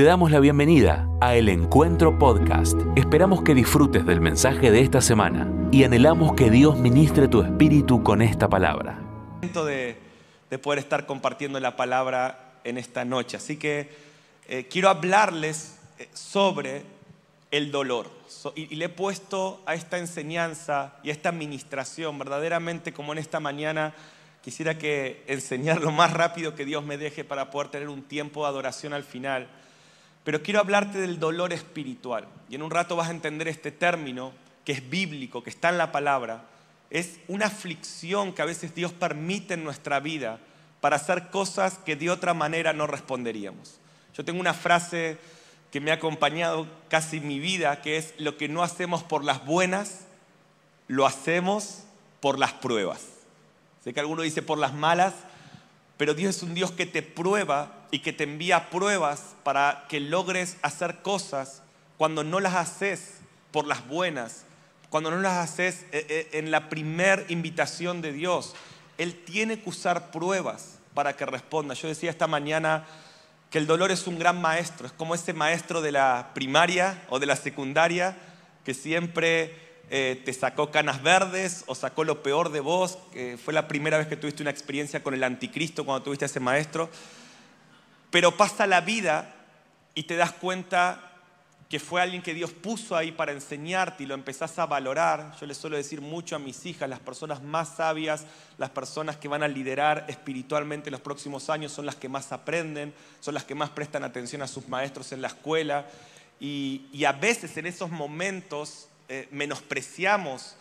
Te damos la bienvenida a El Encuentro Podcast. Esperamos que disfrutes del mensaje de esta semana y anhelamos que Dios ministre tu espíritu con esta palabra. De, de poder estar compartiendo la palabra en esta noche. Así que eh, quiero hablarles eh, sobre el dolor. y, y, le he puesto a esta enseñanza y a esta administración, verdaderamente como en esta mañana, quisiera que enseñar lo más rápido que Dios me deje para poder tener un tiempo de adoración al final. Pero quiero hablarte del dolor espiritual. Y en un rato vas a entender este término que es bíblico, que está en la palabra. Es una aflicción que a veces Dios permite en nuestra vida para hacer cosas que de otra manera no responderíamos. Yo tengo una frase que me ha acompañado casi mi vida, que es lo que no hacemos por las buenas, lo hacemos por las pruebas. Sé que alguno dice por las malas, pero Dios es un Dios que te prueba y que te envía pruebas para que logres hacer cosas cuando no las haces por las buenas, cuando no las haces eh, eh, en la primer invitación de Dios. Él tiene que usar pruebas para que responda. Yo decía esta mañana que el dolor es un gran maestro, es como ese maestro de la primaria o de la secundaria que siempre eh, te sacó canas verdes o sacó lo peor de vos, que fue la primera vez que tuviste una experiencia con el anticristo cuando tuviste a ese maestro. Pero pasa la vida y te das cuenta que fue alguien que Dios puso ahí para enseñarte y lo empezás a valorar. Yo les suelo decir mucho a mis hijas, las personas más sabias, las personas que van a liderar espiritualmente los próximos años son las que más aprenden, son las que más prestan atención a sus maestros en la escuela. Y a veces en esos momentos eh, menospreciamos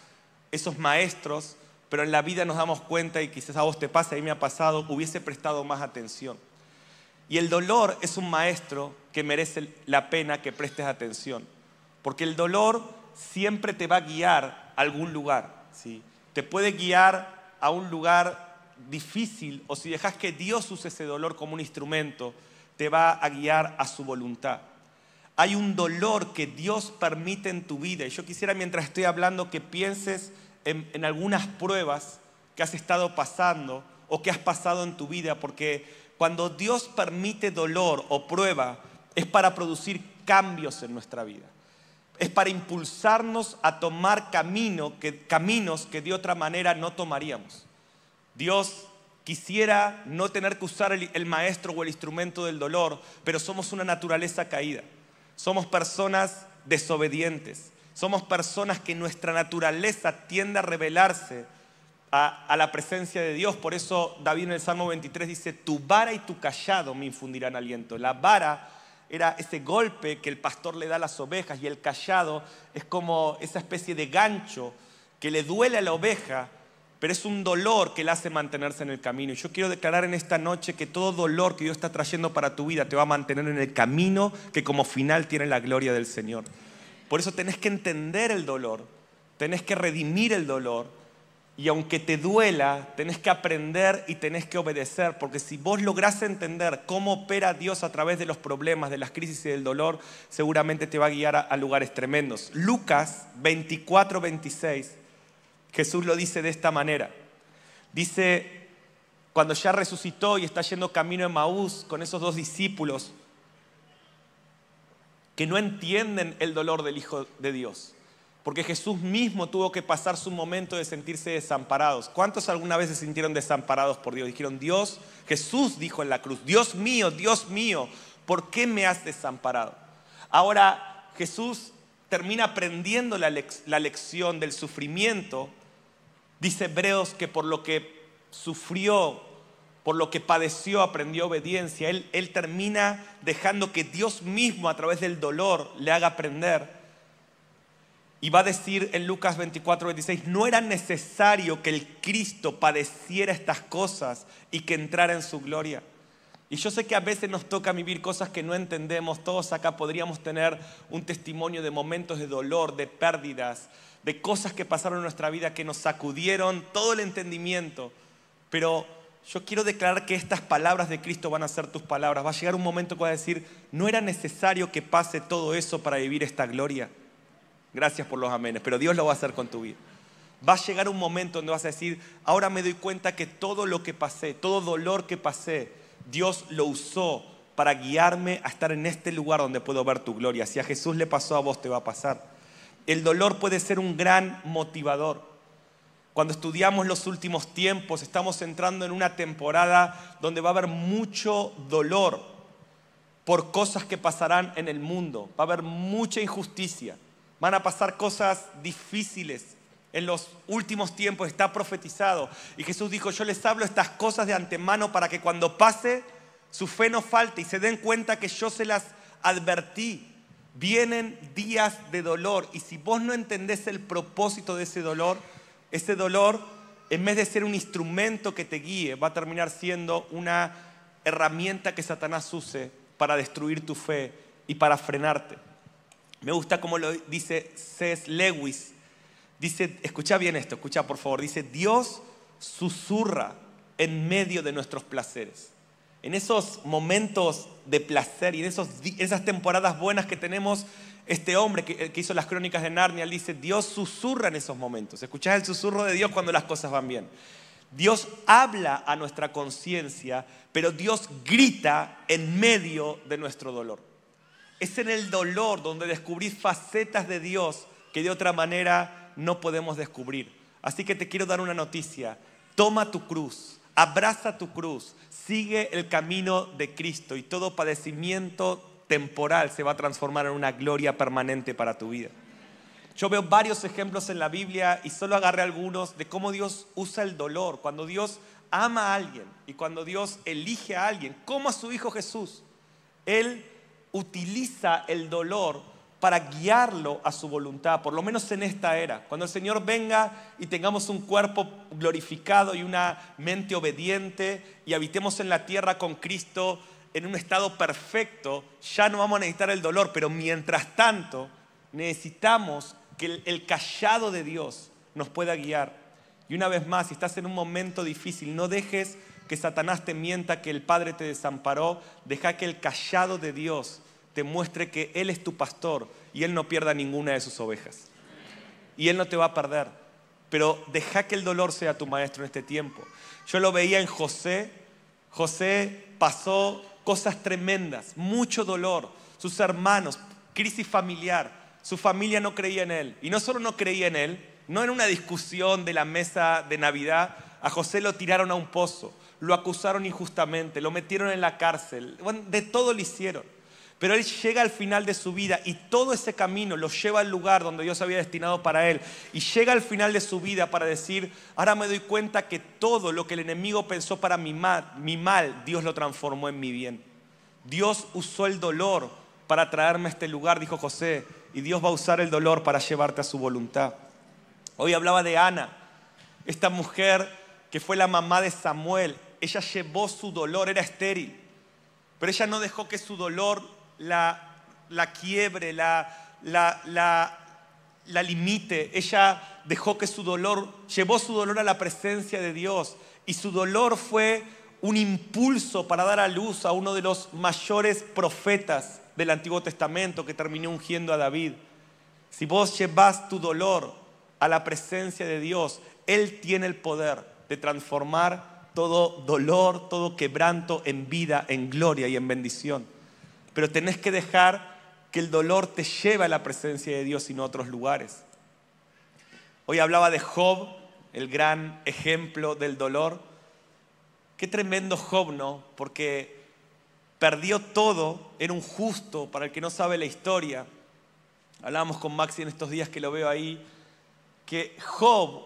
esos maestros, pero en la vida nos damos cuenta, y quizás a vos te pasa, a mí me ha pasado, hubiese prestado más atención. Y el dolor es un maestro que merece la pena que prestes atención, porque el dolor siempre te va a guiar a algún lugar, ¿sí? te puede guiar a un lugar difícil, o si dejas que Dios use ese dolor como un instrumento, te va a guiar a su voluntad hay un dolor que Dios permite en tu vida. Y yo quisiera mientras estoy hablando que pienses en, algunas pruebas que has estado pasando o que has pasado en tu vida, porque cuando Dios permite dolor o prueba es para producir cambios en nuestra vida. Es para impulsarnos a tomar camino que, caminos que de otra manera no tomaríamos. Dios quisiera no tener que usar el maestro o el instrumento del dolor, pero somos una naturaleza caída. Somos personas desobedientes. Somos personas que nuestra naturaleza tiende a rebelarse a, la presencia de Dios. Por eso David en el Salmo 23 dice, tu vara y tu callado me infundirán aliento. La vara era ese golpe que el pastor le da a las ovejas y el callado es como esa especie de gancho que le duele a la oveja pero es un dolor que le hace mantenerse en el camino. Y yo quiero declarar en esta noche que todo dolor que Dios está trayendo para tu vida te va a mantener en el camino que como final tiene la gloria del Señor. Por eso tenés que entender el dolor, tenés que redimir el dolor. Y aunque te duela, tenés que aprender y tenés que obedecer, porque si vos lográs entender cómo opera Dios a través de los problemas, de las crisis y del dolor, seguramente te va a guiar a, a lugares tremendos. Lucas 24, 26 Jesús lo dice de esta manera. Dice, cuando ya resucitó y está yendo camino en Maús con esos dos discípulos que no entienden el dolor del Hijo de Dios. Porque Jesús mismo tuvo que pasar su momento de sentirse desamparados. ¿Cuántos alguna vez se sintieron desamparados por Dios? Dijeron, Dios, Jesús dijo en la cruz, Dios mío, Dios mío, ¿por qué me has desamparado? Ahora Jesús termina aprendiendo la, la lección del sufrimiento Dice Hebreos que por lo que sufrió, por lo que padeció, aprendió obediencia. Él, termina dejando que Dios mismo a través del dolor le haga aprender. Y va a decir en Lucas 24, 26, no era necesario que el Cristo padeciera estas cosas y que entrara en su gloria. Y yo sé que a veces nos toca vivir cosas que no entendemos. Todos acá podríamos tener un testimonio de momentos de dolor, de pérdidas, de cosas que pasaron en nuestra vida que nos sacudieron todo el entendimiento. Pero yo quiero declarar que estas palabras de Cristo van a ser tus palabras. Va a llegar un momento que vas a decir, no era necesario que pase todo eso para vivir esta gloria. Gracias por los amenes, pero Dios lo va a hacer con tu vida. Va a llegar un momento donde vas a decir, ahora me doy cuenta que todo lo que pasé, todo dolor que pasé, Dios lo usó para guiarme a estar en este lugar donde puedo ver tu gloria. Si a Jesús le pasó, a vos te va a pasar. El dolor puede ser un gran motivador. Cuando estudiamos los últimos tiempos, estamos entrando en una temporada donde va a haber mucho dolor por cosas que pasarán en el mundo. Va a haber mucha injusticia. Van a pasar cosas difíciles. En los últimos tiempos está profetizado. Y Jesús dijo, yo les hablo estas cosas de antemano para que cuando pase, su fe no falte y se den cuenta que yo se las advertí. Vienen días de dolor y si vos no entendés el propósito de ese dolor, ese dolor, en vez de ser un instrumento que te guíe, va a terminar siendo una herramienta que Satanás use para destruir tu fe y para frenarte. Me gusta como lo dice C.S. Lewis. Dice, escucha bien esto, escucha por favor. Dice, Dios susurra en medio de nuestros placeres. En esos momentos de placer y en esos, esas temporadas buenas que tenemos, este hombre que, hizo las crónicas de Narnia, dice, Dios susurra en esos momentos. Escuchás el susurro de Dios cuando las cosas van bien. Dios habla a nuestra conciencia, pero Dios grita en medio de nuestro dolor. Es en el dolor donde descubrís facetas de Dios que de otra manera no podemos descubrir. Así que te quiero dar una noticia. Toma tu cruz, abraza tu cruz, sigue el camino de Cristo y todo padecimiento temporal se va a transformar en una gloria permanente para tu vida. Yo veo varios ejemplos en la Biblia y solo agarré algunos de cómo Dios usa el dolor, cuando Dios ama a alguien y cuando Dios elige a alguien, como a su Hijo Jesús. Él utiliza el dolor para guiarlo a su voluntad, por lo menos en esta era. Cuando el Señor venga y tengamos un cuerpo glorificado y una mente obediente y habitemos en la tierra con Cristo en un estado perfecto, ya no vamos a necesitar el dolor, pero mientras tanto necesitamos que el, callado de Dios nos pueda guiar. Y una vez más, si estás en un momento difícil, no dejes que Satanás te mienta que el Padre te desamparó, deja que el callado de Dios te muestre que Él es tu pastor y Él no pierda ninguna de sus ovejas. Y Él no te va a perder. Pero deja que el dolor sea tu maestro en este tiempo. Yo lo veía en José. José pasó cosas tremendas, mucho dolor. Sus hermanos, crisis familiar. Su familia no creía en él. Y no solo no creía en él, no en una discusión de la mesa de Navidad, a José lo tiraron a un pozo, lo acusaron injustamente, lo metieron en la cárcel, de todo lo hicieron. Pero él llega al final de su vida y todo ese camino lo lleva al lugar donde Dios había destinado para él. Y llega al final de su vida para decir, ahora me doy cuenta que todo lo que el enemigo pensó para mi mal, mal, Dios lo transformó en mi bien. Dios usó el dolor para traerme a este lugar, dijo José, y Dios va a usar el dolor para llevarte a su voluntad. Hoy hablaba de Ana, esta mujer que fue la mamá de Samuel. Ella llevó su dolor, era estéril, pero ella no dejó que su dolor la, la quiebre, la, la, la, la limite. Ella dejó que su dolor, llevó su dolor a la presencia de Dios y su dolor fue un impulso para dar a luz a uno de los mayores profetas del Antiguo Testamento que terminó ungiendo a David. Si vos llevas tu dolor a la presencia de Dios, Él tiene el poder de transformar todo dolor, todo quebranto en vida, en gloria y en bendición pero tenés que dejar que el dolor te lleve a la presencia de Dios y no a otros lugares. Hoy hablaba de Job, el gran ejemplo del dolor. Qué tremendo Job, ¿no? Porque perdió todo, era un justo, para el que no sabe la historia. Hablábamos con Maxi en estos días que lo veo ahí, que Job,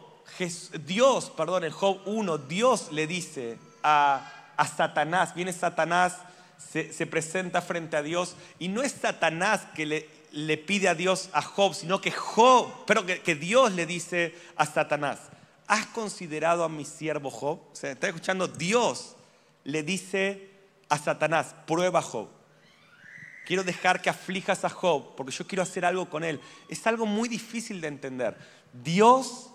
Dios, perdón, en Job 1, Dios le dice a, a Satanás, viene Satanás se, presenta frente a Dios y no es Satanás que le, pide a Dios a Job, sino que Job, pero que, Dios le dice a Satanás, ¿has considerado a mi siervo Job? O sea, está escuchando, Dios le dice a Satanás, prueba a Job. Quiero dejar que aflijas a Job porque yo quiero hacer algo con él. Es algo muy difícil de entender. Dios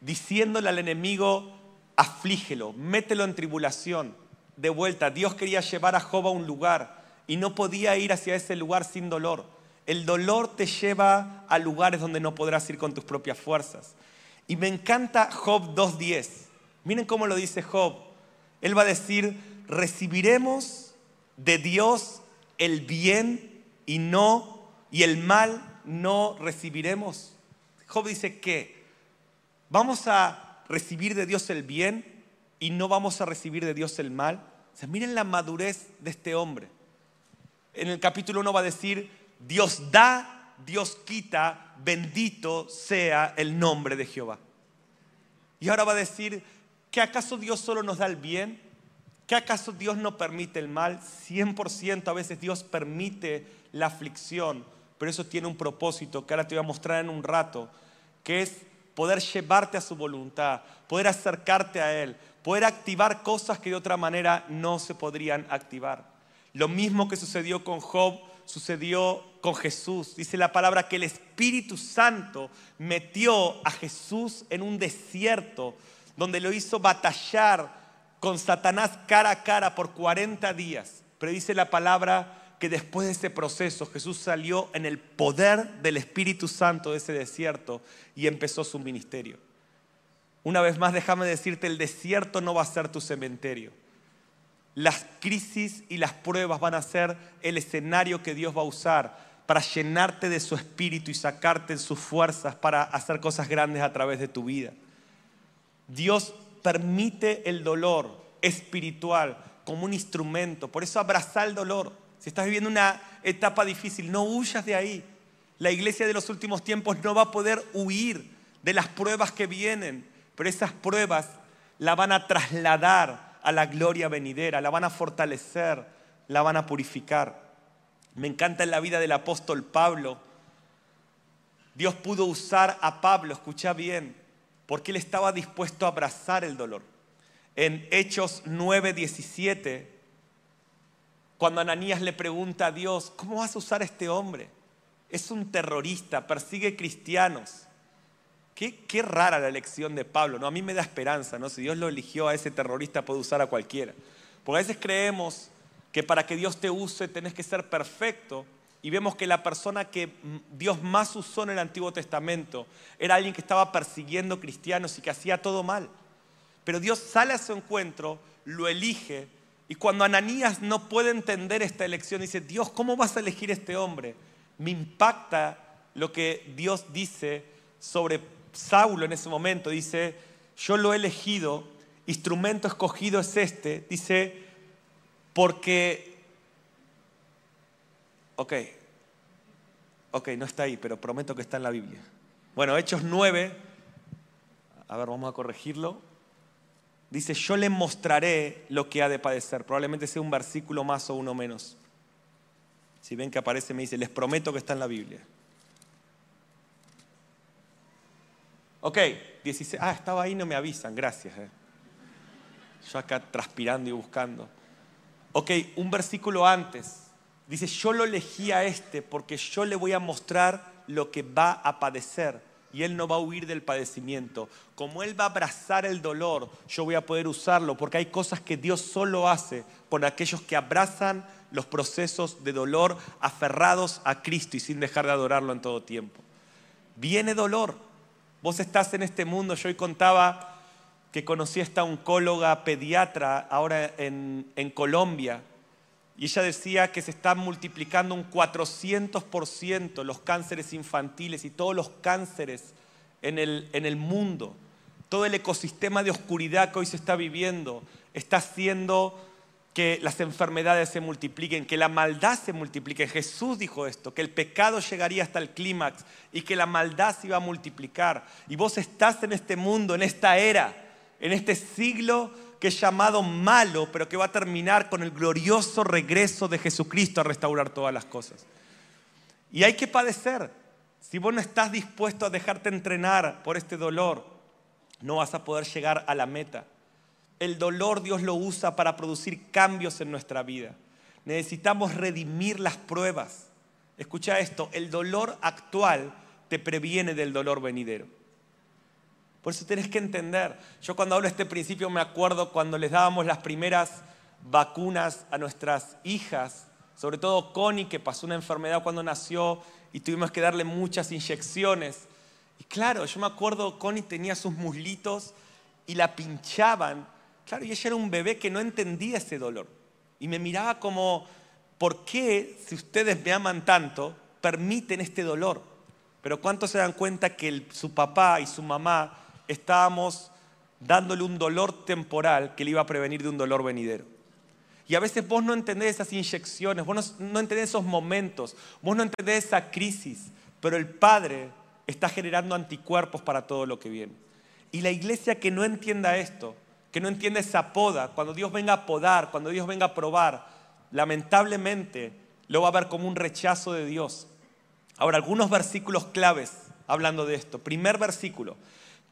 diciéndole al enemigo, aflígelo, mételo en tribulación de vuelta. Dios quería llevar a Job a un lugar y no podía ir hacia ese lugar sin dolor. El dolor te lleva a lugares donde no podrás ir con tus propias fuerzas. Y me encanta Job 2.10. Miren cómo lo dice Job. Él va a decir, recibiremos de Dios el bien y no y el mal no recibiremos. Job dice que vamos a recibir de Dios el bien y no vamos a recibir de Dios el mal. O sea, miren la madurez de este hombre. En el capítulo 1 va a decir, Dios da, Dios quita, bendito sea el nombre de Jehová. Y ahora va a decir, ¿que acaso Dios solo nos da el bien? ¿Que acaso Dios no permite el mal? 100% a veces Dios permite la aflicción, pero eso tiene un propósito que ahora te voy a mostrar en un rato, que es poder llevarte a su voluntad, poder acercarte a Él, poder activar cosas que de otra manera no se podrían activar. Lo mismo que sucedió con Job, sucedió con Jesús. Dice la palabra que el Espíritu Santo metió a Jesús en un desierto donde lo hizo batallar con Satanás cara a cara por 40 días. Pero dice la palabra que después de ese proceso Jesús salió en el poder del Espíritu Santo de ese desierto y empezó su ministerio. Una vez más, déjame decirte, el desierto no va a ser tu cementerio. Las crisis y las pruebas van a ser el escenario que Dios va a usar para llenarte de su espíritu y sacarte sus fuerzas para hacer cosas grandes a través de tu vida. Dios permite el dolor espiritual como un instrumento. Por eso abraza el dolor. Si estás viviendo una etapa difícil, no huyas de ahí. La iglesia de los últimos tiempos no va a poder huir de las pruebas que vienen, pero esas pruebas la van a trasladar a la gloria venidera, la van a fortalecer, la van a purificar. Me encanta en la vida del apóstol Pablo. Dios pudo usar a Pablo, escucha bien, porque él estaba dispuesto a abrazar el dolor. En Hechos 9:17, cuando Ananías le pregunta a Dios, ¿cómo vas a usar a este hombre? Es un terrorista, persigue cristianos. Qué, rara la elección de Pablo, ¿no? A mí me da esperanza, ¿no? Si Dios lo eligió a ese terrorista, puede usar a cualquiera. Porque a veces creemos que para que Dios te use tenés que ser perfecto y vemos que la persona que Dios más usó en el Antiguo Testamento era alguien que estaba persiguiendo cristianos y que hacía todo mal. Pero Dios sale a su encuentro, lo elige y cuando Ananías no puede entender esta elección, dice, Dios, ¿cómo vas a elegir este hombre? Me impacta lo que Dios dice sobre Saulo en ese momento dice, yo lo he elegido, instrumento escogido es este, dice, porque, ok, ok, no está ahí, pero prometo que está en la Biblia. Bueno, Hechos 9, a ver, vamos a corregirlo. Dice, yo le mostraré lo que ha de padecer. Probablemente sea un versículo más o uno menos. Si ven que aparece, me dice, les prometo que está en la Biblia. Ok, 16. Ah, estaba ahí, no me avisan, gracias. Eh. Yo acá transpirando y buscando. Ok, un versículo antes. Dice, yo lo elegí a este porque yo le voy a mostrar lo que va a padecer y él no va a huir del padecimiento. Como él va a abrazar el dolor, yo voy a poder usarlo porque hay cosas que Dios solo hace por aquellos que abrazan los procesos de dolor aferrados a Cristo y sin dejar de adorarlo en todo tiempo. Viene dolor, Vos estás en este mundo, yo hoy contaba que conocí a esta oncóloga pediatra ahora en, Colombia, y ella decía que se están multiplicando un 400% los cánceres infantiles y todos los cánceres en el, en el mundo. Todo el ecosistema de oscuridad que hoy se está viviendo está siendo que las enfermedades se multipliquen, que la maldad se multiplique. Jesús dijo esto, que el pecado llegaría hasta el clímax y que la maldad se iba a multiplicar. Y vos estás en este mundo, en esta era, en este siglo que es llamado malo, pero que va a terminar con el glorioso regreso de Jesucristo a restaurar todas las cosas. Y hay que padecer. Si vos no estás dispuesto a dejarte entrenar por este dolor, no vas a poder llegar a la meta. El dolor Dios lo usa para producir cambios en nuestra vida. Necesitamos redimir las pruebas. Escucha esto, el dolor actual te previene del dolor venidero. Por eso tienes que entender. Yo cuando hablo de este principio me acuerdo cuando les dábamos las primeras vacunas a nuestras hijas, sobre todo Connie, que pasó una enfermedad cuando nació y tuvimos que darle muchas inyecciones. Y claro, yo me acuerdo, Connie tenía sus muslitos y la pinchaban Claro, y ella era un bebé que no entendía ese dolor. Y me miraba como, ¿por qué si ustedes me aman tanto, permiten este dolor? Pero ¿cuántos se dan cuenta que su papá y su mamá estábamos dándole un dolor temporal que le iba a prevenir de un dolor venidero? Y a veces vos no entendés esas inyecciones, vos no, no entendés esos momentos, vos no entendés esa crisis, pero el Padre está generando anticuerpos para todo lo que viene. Y la iglesia que no entienda esto, que no entienda esa poda, cuando Dios venga a podar, cuando Dios venga a probar, lamentablemente lo va a ver como un rechazo de Dios. Ahora, algunos versículos claves hablando de esto. Primer versículo,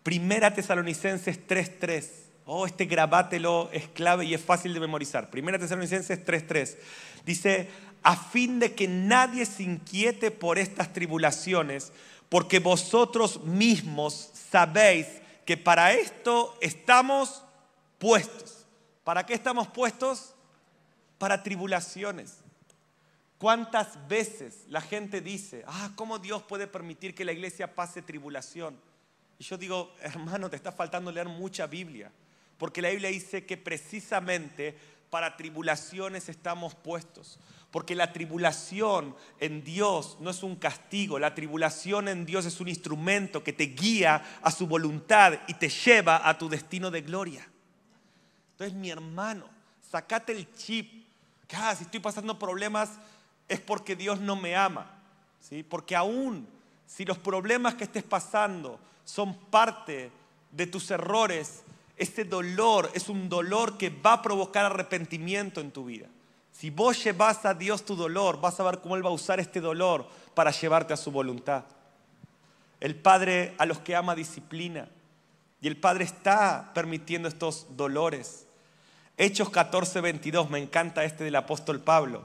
Primera Tesalonicenses 3.3. Oh, este grabátelo es clave y es fácil de memorizar. Primera Tesalonicenses 3.3. Dice, a fin de que nadie se inquiete por estas tribulaciones, porque vosotros mismos sabéis que para esto estamos puestos. ¿Para qué estamos puestos? Para tribulaciones. ¿Cuántas veces la gente dice, ah, ¿cómo Dios puede permitir que la iglesia pase tribulación? Y yo digo, hermano, te está faltando leer mucha Biblia, porque la Biblia dice que precisamente para tribulaciones estamos puestos. Porque la tribulación en Dios no es un castigo, la tribulación en Dios es un instrumento que te guía a su voluntad y te lleva a tu destino de gloria. Entonces, mi hermano, sacate el chip. Ah, si estoy pasando problemas es porque Dios no me ama. ¿sí? Porque aún si los problemas que estés pasando son parte de tus errores, ese dolor es un dolor que va a provocar arrepentimiento en tu vida. Si vos llevas a Dios tu dolor, vas a ver cómo Él va a usar este dolor para llevarte a su voluntad. El Padre a los que ama disciplina. Y el Padre está permitiendo estos dolores. Hechos 14, 22, me encanta este del apóstol Pablo.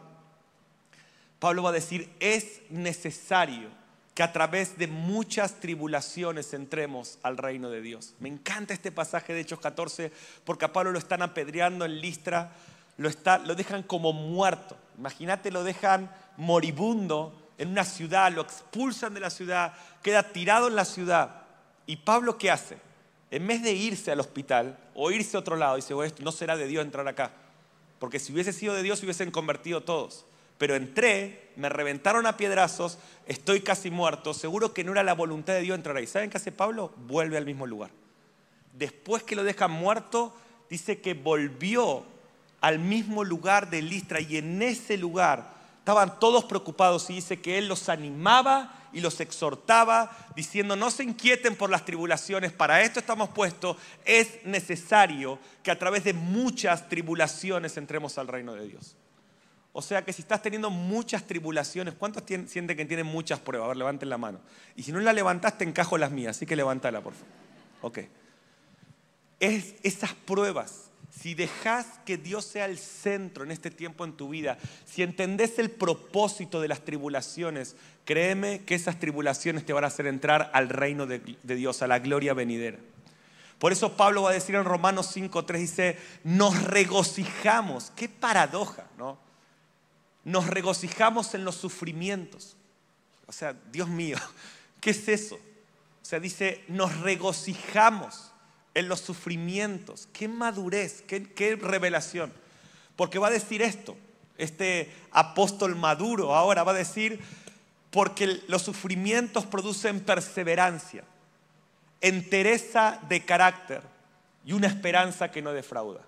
Pablo va a decir, es necesario que a través de muchas tribulaciones entremos al reino de Dios. Me encanta este pasaje de Hechos 14 porque a Pablo lo están apedreando en Listra lo, está, lo dejan como muerto. Imagínate, lo dejan moribundo en una ciudad, lo expulsan de la ciudad, queda tirado en la ciudad. ¿Y Pablo qué hace? En vez de irse al hospital o irse a otro lado, dice, esto no será de Dios entrar acá. Porque si hubiese sido de Dios, se hubiesen convertido todos. Pero entré, me reventaron a piedrazos, estoy casi muerto, seguro que no era la voluntad de Dios entrar ahí. ¿Saben qué hace Pablo? Vuelve al mismo lugar. Después que lo dejan muerto, dice que volvió al mismo lugar de Listra y en ese lugar estaban todos preocupados y dice que él los animaba y los exhortaba diciendo no se inquieten por las tribulaciones, para esto estamos puestos, es necesario que a través de muchas tribulaciones entremos al reino de Dios. O sea que si estás teniendo muchas tribulaciones, ¿cuántos sienten que tienen muchas pruebas? A ver, levanten la mano. Y si no la levantaste, encajo las mías, así que levántala, por favor. Ok. Es esas pruebas si dejas que Dios sea el centro en este tiempo en tu vida, si entendés el propósito de las tribulaciones, créeme que esas tribulaciones te van a hacer entrar al reino de, Dios, a la gloria venidera. Por eso Pablo va a decir en Romanos 5.3, dice, nos regocijamos. Qué paradoja, ¿no? Nos regocijamos en los sufrimientos. O sea, Dios mío, ¿qué es eso? O sea, dice, nos regocijamos en los sufrimientos. Qué madurez, qué, revelación. Porque va a decir esto, este apóstol maduro ahora va a decir, porque los sufrimientos producen perseverancia, entereza de carácter y una esperanza que no defrauda.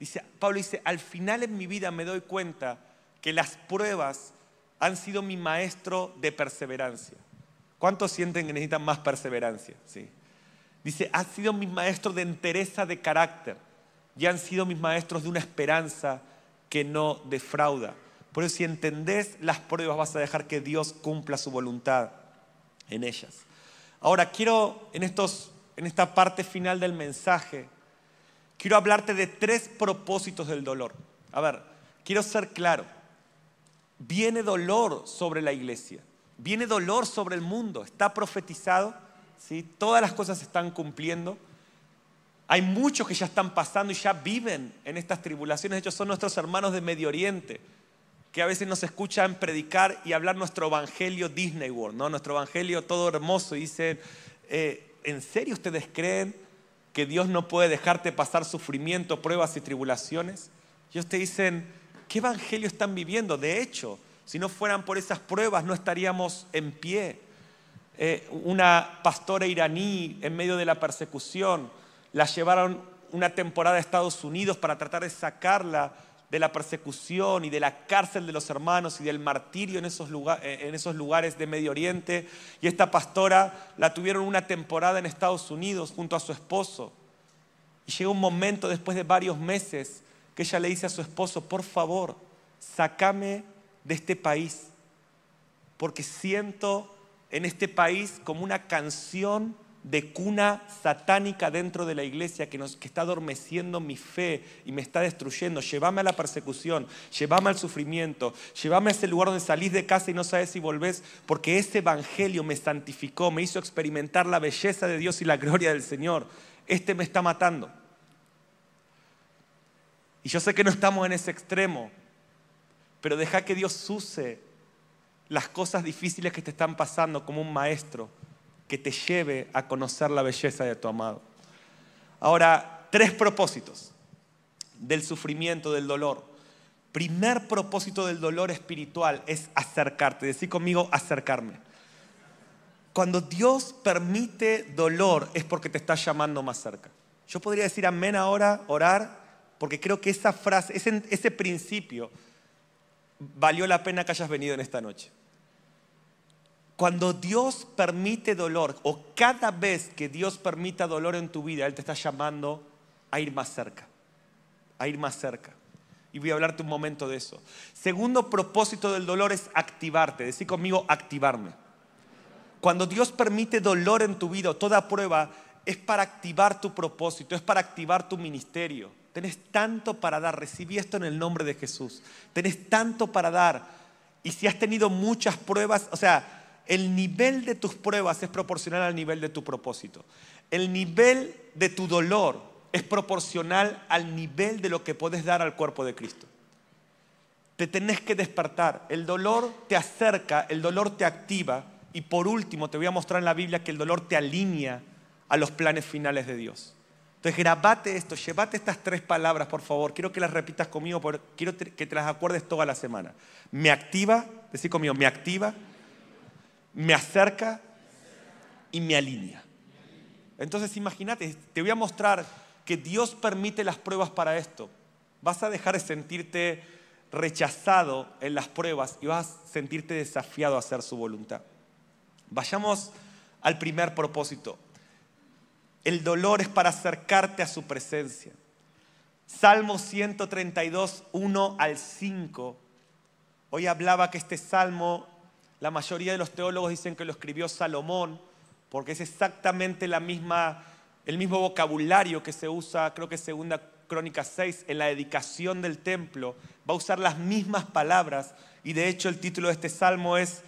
Dice, Pablo dice, al final en mi vida me doy cuenta que las pruebas han sido mi maestro de perseverancia. ¿Cuántos sienten que necesitan más perseverancia? Sí. Dice, han sido mis maestros de entereza de carácter y han sido mis maestros de una esperanza que no defrauda. Por eso si entendés las pruebas vas a dejar que Dios cumpla su voluntad en ellas. Ahora quiero en, estos, en esta parte final del mensaje, quiero hablarte de tres propósitos del dolor. A ver, quiero ser claro. Viene dolor sobre la iglesia, viene dolor sobre el mundo, está profetizado Todas las cosas se están cumpliendo. Hay muchos que ya están pasando y ya viven en estas tribulaciones. De hecho, son nuestros hermanos de Medio Oriente que a veces nos escuchan predicar y hablar nuestro evangelio Disney World, ¿no? nuestro evangelio todo hermoso. Y dicen, eh, ¿en serio ustedes creen que Dios no puede dejarte pasar sufrimiento, pruebas y tribulaciones? Y te dicen, ¿Qué evangelio están viviendo? De hecho, si no fueran por esas pruebas, no estaríamos en pie. Eh, una pastora iraní en medio de la persecución, la llevaron una temporada a Estados Unidos para tratar de sacarla de la persecución y de la cárcel de los hermanos y del martirio en esos, eh, en esos lugares de Medio Oriente. Y esta pastora la tuvieron una temporada en Estados Unidos junto a su esposo. Y llegó un momento después de varios meses que ella le dice a su esposo, por favor, sácame de este país, porque siento en este país como una canción de cuna satánica dentro de la iglesia que, nos, que está adormeciendo mi fe y me está destruyendo. Llévame a la persecución, llévame al sufrimiento, llévame a ese lugar donde salís de casa y no sabes si volvés, porque ese evangelio me santificó, me hizo experimentar la belleza de Dios y la gloria del Señor. Este me está matando. Y yo sé que no estamos en ese extremo, pero deja que Dios use las cosas difíciles que te están pasando como un maestro que te lleve a conocer la belleza de tu amado. Ahora, tres propósitos del sufrimiento, del dolor. Primer propósito del dolor espiritual es acercarte. Decí conmigo, acercarme. Cuando Dios permite dolor es porque te está llamando más cerca. Yo podría decir amén ahora, orar, porque creo que esa frase, ese, ese principio, valió la pena que hayas venido en esta noche. Cuando Dios permite dolor, o cada vez que Dios permita dolor en tu vida, Él te está llamando a ir más cerca, a ir más cerca. Y voy a hablarte un momento de eso. Segundo propósito del dolor es activarte. Decir conmigo, activarme. Cuando Dios permite dolor en tu vida, toda prueba, es para activar tu propósito, es para activar tu ministerio. Tenés tanto para dar. Recibí esto en el nombre de Jesús. Tenés tanto para dar. Y si has tenido muchas pruebas, o sea, el nivel de tus pruebas es proporcional al nivel de tu propósito. El nivel de tu dolor es proporcional al nivel de lo que puedes dar al cuerpo de Cristo. Te tenés que despertar. El dolor te acerca, el dolor te activa. Y por último, te voy a mostrar en la Biblia que el dolor te alinea a los planes finales de Dios. Entonces, grabate esto, llévate estas tres palabras, por favor. Quiero que las repitas conmigo, quiero que te las acuerdes toda la semana. Me activa, decir conmigo, me activa, me acerca y me alinea. Entonces imagínate, te voy a mostrar que Dios permite las pruebas para esto. Vas a dejar de sentirte rechazado en las pruebas y vas a sentirte desafiado a hacer su voluntad. Vayamos al primer propósito. El dolor es para acercarte a su presencia. Salmo 132, 1 al 5. Hoy hablaba que este salmo la mayoría de los teólogos dicen que lo escribió Salomón, porque es exactamente la misma, el mismo vocabulario que se usa, creo que segunda Crónica 6, en la dedicación del templo. Va a usar las mismas palabras y de hecho el título de este salmo es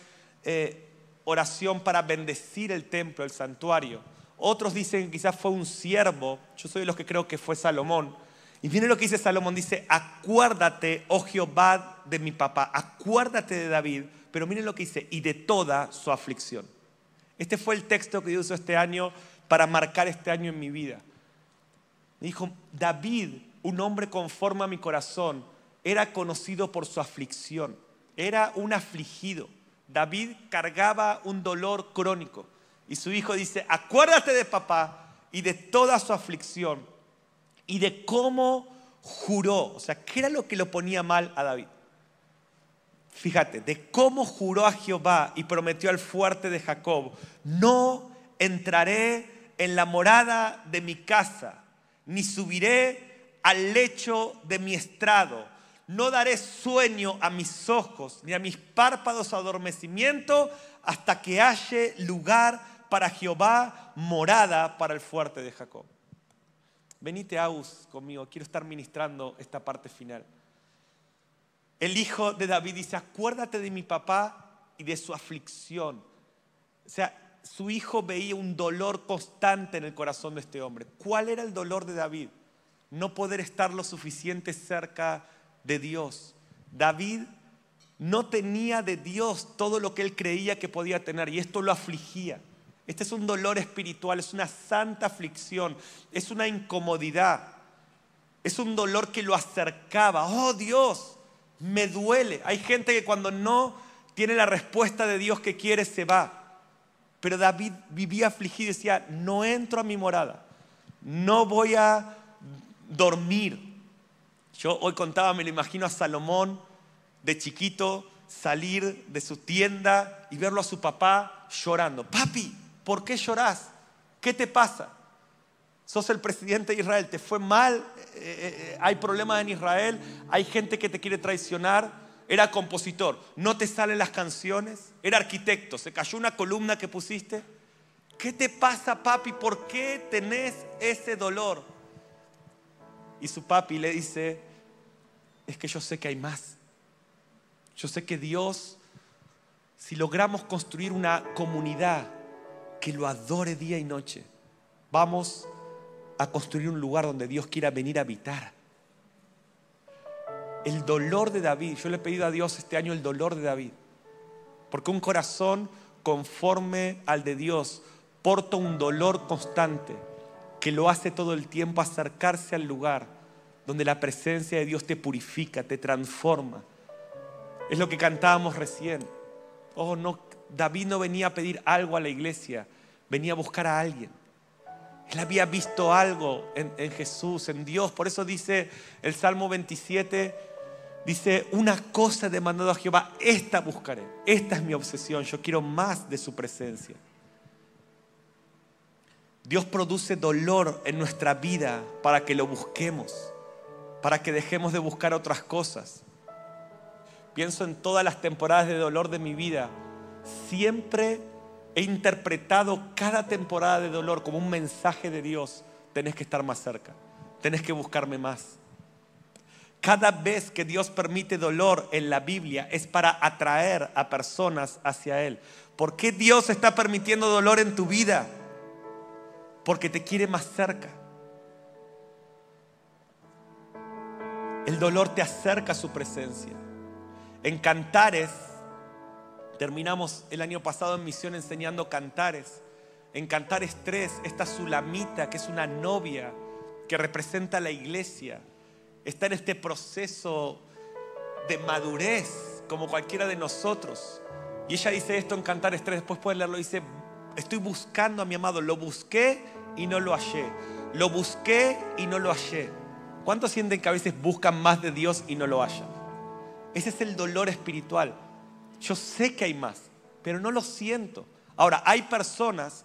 eh, oración para bendecir el templo, el santuario. Otros dicen que quizás fue un siervo, yo soy de los que creo que fue Salomón. Y viene lo que dice Salomón, dice, acuérdate, oh Jehová, de mi papá, acuérdate de David, pero miren lo que dice, y de toda su aflicción. Este fue el texto que Dios usó este año para marcar este año en mi vida. dijo, David, un hombre conforme a mi corazón, era conocido por su aflicción, era un afligido. David cargaba un dolor crónico. Y su hijo dice, acuérdate de papá y de toda su aflicción y de cómo juró. O sea, ¿qué era lo que lo ponía mal a David? fíjate, de cómo juró a Jehová y prometió al fuerte de Jacob, no entraré en la morada de mi casa, ni subiré al lecho de mi estrado, no daré sueño a mis ojos, ni a mis párpados adormecimiento, hasta que haya lugar para Jehová, morada para el fuerte de Jacob. Venite, Aus, conmigo, quiero estar ministrando esta parte final el hijo de David dice, acuérdate de mi papá y de su aflicción. O sea, su hijo veía un dolor constante en el corazón de este hombre. ¿Cuál era el dolor de David? No poder estar lo suficiente cerca de Dios. David no tenía de Dios todo lo que él creía que podía tener y esto lo afligía. Este es un dolor espiritual, es una santa aflicción, es una incomodidad, es un dolor que lo acercaba. Oh Dios, Me duele. Hay gente que cuando no tiene la respuesta de Dios que quiere se va. Pero David vivía afligido y decía, no entro a mi morada, no voy a dormir. Yo hoy contaba, me lo imagino a Salomón de chiquito salir de su tienda y verlo a su papá llorando. Papi, ¿por qué lloras? ¿Qué te pasa? Sos el presidente de Israel, te fue mal, eh, eh, eh, hay problemas en Israel, hay gente que te quiere traicionar. Era compositor, no te salen las canciones. Era arquitecto, se cayó una columna que pusiste. ¿Qué te pasa, papi? ¿Por qué tenés ese dolor? Y su papi le dice, es que yo sé que hay más. Yo sé que Dios, si logramos construir una comunidad que lo adore día y noche, vamos a construir un lugar donde Dios quiera venir a habitar. El dolor de David, yo le he pedido a Dios este año el dolor de David, porque un corazón conforme al de Dios porta un dolor constante que lo hace todo el tiempo acercarse al lugar donde la presencia de Dios te purifica, te transforma. Es lo que cantábamos recién. Oh, no, David no venía a pedir algo a la iglesia, venía a buscar a alguien. Él había visto algo en, Jesús, en Dios. Por eso dice el Salmo 27, dice, una cosa he demandado a Jehová, esta buscaré. Esta es mi obsesión, yo quiero más de su presencia. Dios produce dolor en nuestra vida para que lo busquemos, para que dejemos de buscar otras cosas. Pienso en todas las temporadas de dolor de mi vida. Siempre he interpretado cada temporada de dolor como un mensaje de Dios. Tenés que estar más cerca, tenés que buscarme más. Cada vez que Dios permite dolor en la Biblia es para atraer a personas hacia Él. ¿Por qué Dios está permitiendo dolor en tu vida? Porque te quiere más cerca. El dolor te acerca a su presencia. En Cantares Terminamos el año pasado en misión enseñando cantares. En Cantares 3, esta Sulamita, que es una novia que representa a la iglesia, está en este proceso de madurez como cualquiera de nosotros. Y ella dice esto en Cantares 3, después pueden leerlo, dice, estoy buscando a mi amado, lo busqué y no lo hallé, lo busqué y no lo hallé. ¿Cuántos sienten que a veces buscan más de Dios y no lo hallan? Ese es el dolor espiritual. Yo sé que hay más, pero no lo siento. Ahora, hay personas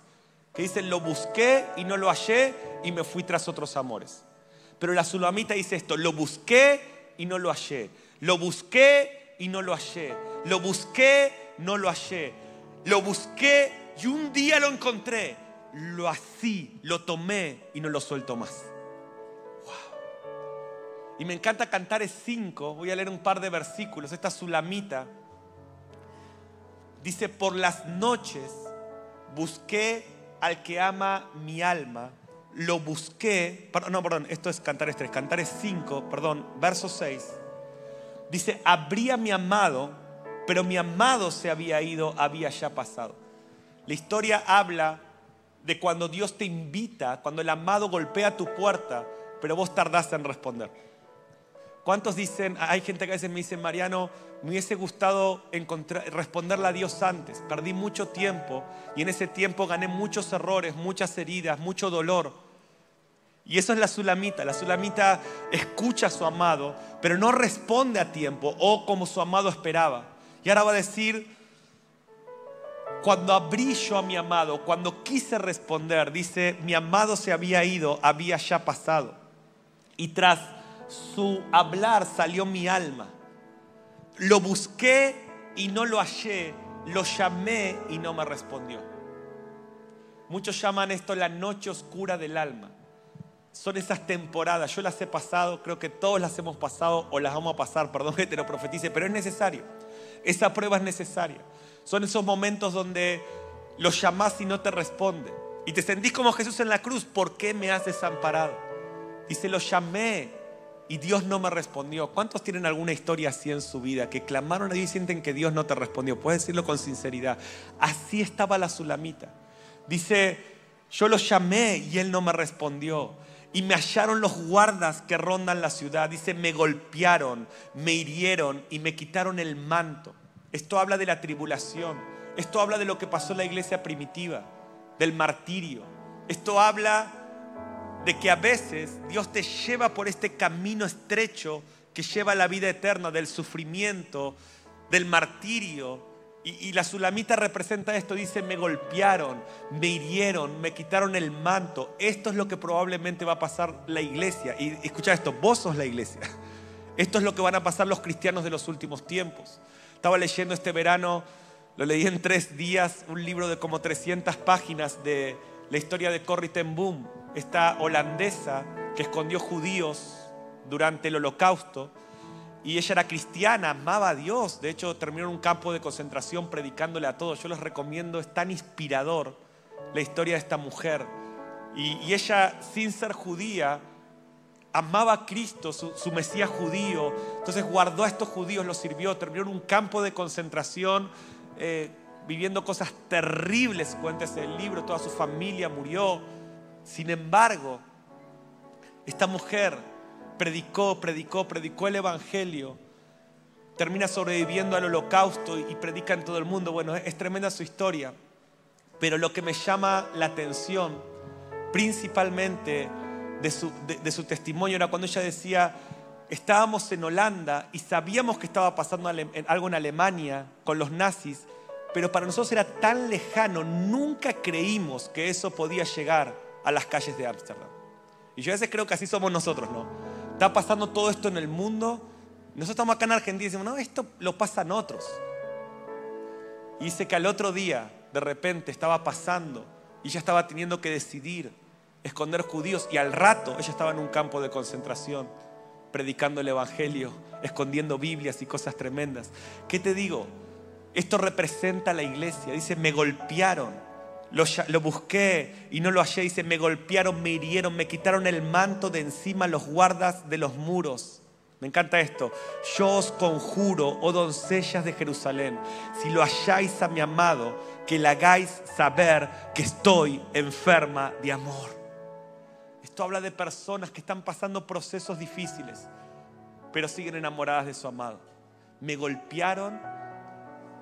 que dicen, lo busqué y no lo hallé y me fui tras otros amores. Pero la sulamita dice esto, lo busqué y no lo hallé. Lo busqué y no lo hallé. Lo busqué, no lo hallé. Lo busqué y un día lo encontré. Lo así, lo tomé y no lo suelto más. Y me encanta cantar es 5. Voy a leer un par de versículos. Esta sulamita Dice, por las noches busqué al que ama mi alma, lo busqué, no, perdón, esto es Cantares 3, Cantares 5, perdón, verso 6. Dice, habría mi amado, pero mi amado se había ido, había ya pasado. La historia habla de cuando Dios te invita, cuando el amado golpea tu puerta, pero vos tardás en responder. ¿Cuántos dicen, hay gente que a veces me dice, Mariano, me hubiese gustado responderle a Dios antes. Perdí mucho tiempo y en ese tiempo gané muchos errores, muchas heridas, mucho dolor. Y eso es la sulamita. La sulamita escucha a su amado, pero no responde a tiempo o como su amado esperaba. Y ahora va a decir, cuando abrí yo a mi amado, cuando quise responder, dice, mi amado se había ido, había ya pasado. Y tras su hablar salió mi alma. Lo busqué y no lo hallé, lo llamé y no me respondió. Muchos llaman esto la noche oscura del alma. Son esas temporadas, yo las he pasado, creo que todos las hemos pasado o las vamos a pasar, perdón que te lo profetice, pero es necesario. Esa prueba es necesaria. Son esos momentos donde lo llamás y no te responde. Y te sentís como Jesús en la cruz, ¿por qué me has desamparado? Dice, lo llamé y Dios no me respondió. ¿Cuántos tienen alguna historia así en su vida? Que clamaron a Dios y sienten que Dios no te respondió. Puedes decirlo con sinceridad. Así estaba la sulamita. Dice, yo lo llamé y él no me respondió. y me hallaron los guardas que rondan la ciudad. Dice, me golpearon, me hirieron y me quitaron el manto. Esto habla de la tribulación. Esto habla de lo que pasó en la iglesia primitiva, del martirio. Esto habla de que a veces Dios te lleva por este camino estrecho que lleva a la vida eterna, del sufrimiento, del martirio. Y, la sulamita representa esto, dice, me golpearon, me hirieron, me quitaron el manto. Esto es lo que probablemente va a pasar la iglesia. Y escucha esto, vos sos la iglesia. Esto es lo que van a pasar los cristianos de los últimos tiempos. Estaba leyendo este verano, lo leí en tres días, un libro de como 300 páginas de la historia de Corrie ten Boom, esta holandesa que escondió judíos durante el holocausto. Y ella era cristiana, amaba a Dios. De hecho, terminó en un campo de concentración predicándole a todos. Yo les recomiendo, es tan inspirador la historia de esta mujer. Y, ella, sin ser judía, amaba a Cristo, su, Mesías judío. Entonces guardó a estos judíos, los sirvió. Terminó en un campo de concentración, eh, viviendo cosas terribles, cuéntese el libro. Toda su familia murió. Sin embargo, esta mujer predicó, predicó, predicó el Evangelio, termina sobreviviendo al holocausto y predica en todo el mundo. Bueno, es tremenda su historia, pero lo que me llama la atención principalmente de su, testimonio era cuando ella decía, estábamos en Holanda y sabíamos que estaba pasando algo en Alemania con los nazis, pero para nosotros era tan lejano, nunca creímos que eso podía llegar a las calles de Ámsterdam. Y yo a veces creo que así somos nosotros, ¿no? está pasando todo esto en el mundo. Nosotros estamos acá en Argentina y decimos, no, esto lo pasan otros. Y dice que al otro día, de repente, estaba pasando y ella estaba teniendo que decidir esconder judíos y al rato ella estaba en un campo de concentración predicando el Evangelio, escondiendo Biblias y cosas tremendas. ¿Qué te digo? Esto representa a la iglesia. Dice, me golpearon lo, busqué y no lo hallé. Dice, me golpearon, me hirieron, me quitaron el manto de encima los guardas de los muros. Me encanta esto. Yo os conjuro, oh doncellas de Jerusalén, si lo halláis a mi amado, que le hagáis saber que estoy enferma de amor. Esto habla de personas que están pasando procesos difíciles, pero siguen enamoradas de su amado. Me golpearon,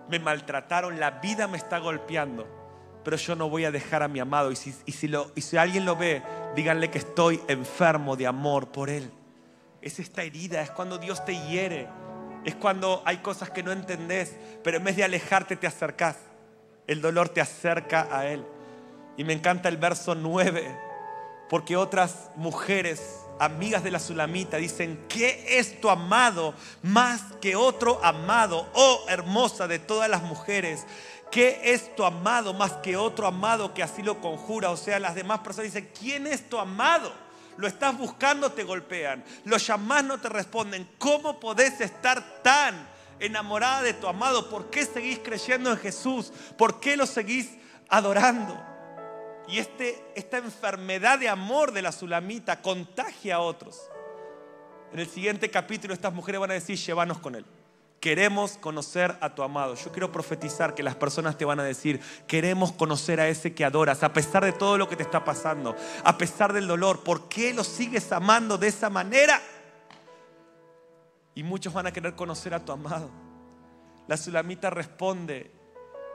me maltrataron, la vida me está golpeando pero yo no voy a dejar a mi amado. Y si, alguien lo ve, díganle que estoy enfermo de amor por él. Es esta herida, es cuando Dios te hiere, es cuando hay cosas que no entendés, pero en vez de alejarte te acercás. El dolor te acerca a Él. Y me encanta el verso 9, porque otras mujeres, amigas de la Sulamita, dicen, ¿qué es tu amado más que otro amado? Oh hermosa de todas las mujeres, ¿Qué es tu amado más que otro amado que así lo conjura? O sea, las demás personas dicen, ¿quién es tu amado? Lo estás buscando, te golpean. Lo llamás, no te responden. ¿Cómo podés estar tan enamorada de tu amado? ¿Por qué seguís creyendo en Jesús? ¿Por qué lo seguís adorando? Y este, esta enfermedad de amor de la sulamita contagia a otros. En el siguiente capítulo estas mujeres van a decir, llévanos con él. Queremos conocer a tu amado. Yo quiero profetizar que las personas te van a decir, queremos conocer a ese que adoras, a pesar de todo lo que te está pasando, a pesar del dolor. ¿Por qué lo sigues amando de esa manera? Y muchos van a querer conocer a tu amado. La sulamita responde,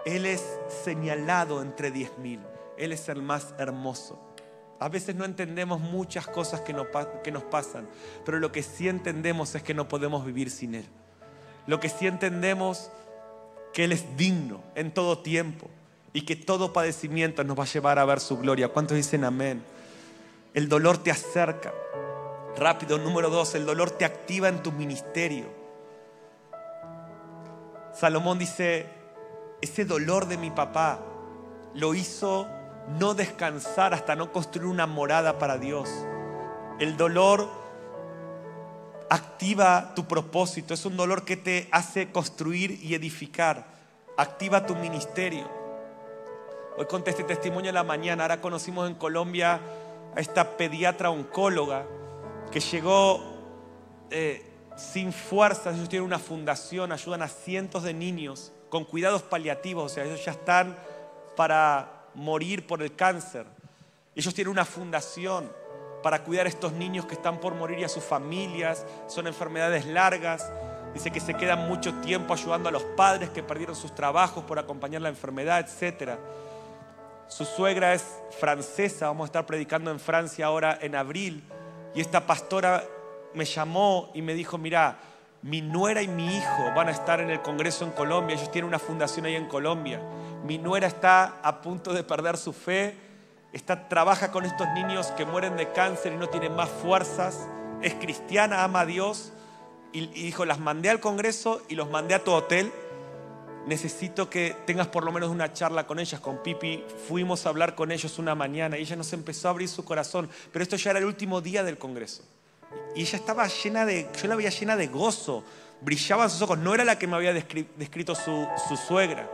Él es señalado entre diez mil. Él es el más hermoso. A veces no entendemos muchas cosas que nos, pasan, pero lo que sí entendemos es que no podemos vivir sin Él. Lo que sí entendemos que Él es digno en todo tiempo y que todo padecimiento nos va a llevar a ver su gloria. ¿Cuántos dicen amén? El dolor te acerca. Rápido, número dos, el dolor te activa en tu ministerio. Salomón dice, ese dolor de mi papá lo hizo no descansar hasta no construir una morada para Dios. El dolor activa tu propósito, es un dolor que te hace construir y edificar, activa tu ministerio. Hoy conté este testimonio en la mañana, ahora conocimos en Colombia a esta pediatra oncóloga que llegó eh, sin fuerzas, ellos tienen una fundación, ayudan a cientos de niños con cuidados paliativos, o sea, ellos ya están para morir por el cáncer. Ellos tienen una fundación para cuidar a estos niños que están por morir y a sus familias. Son enfermedades largas. Dice que se quedan mucho tiempo ayudando a los padres que perdieron sus trabajos por acompañar la enfermedad, etc. Su suegra es francesa, vamos a estar predicando en Francia ahora en abril. Y esta pastora me llamó y me dijo, mira, mi nuera y mi hijo van a estar en el Congreso en Colombia, ellos tienen una fundación ahí en Colombia. Mi nuera está a punto de perder su fe, está, trabaja con estos niños que mueren de cáncer y no tienen más fuerzas, es cristiana, ama a Dios y, dijo, las mandé al Congreso y los mandé a tu hotel. Necesito que tengas por lo menos una charla con ellas, con Pipi. Fuimos a hablar con ellos una mañana y ella nos empezó a abrir su corazón. Pero esto ya era el último día del Congreso. Y ella estaba llena de, yo la veía llena de gozo, brillaban sus ojos, no era la que me había descrito su, suegra.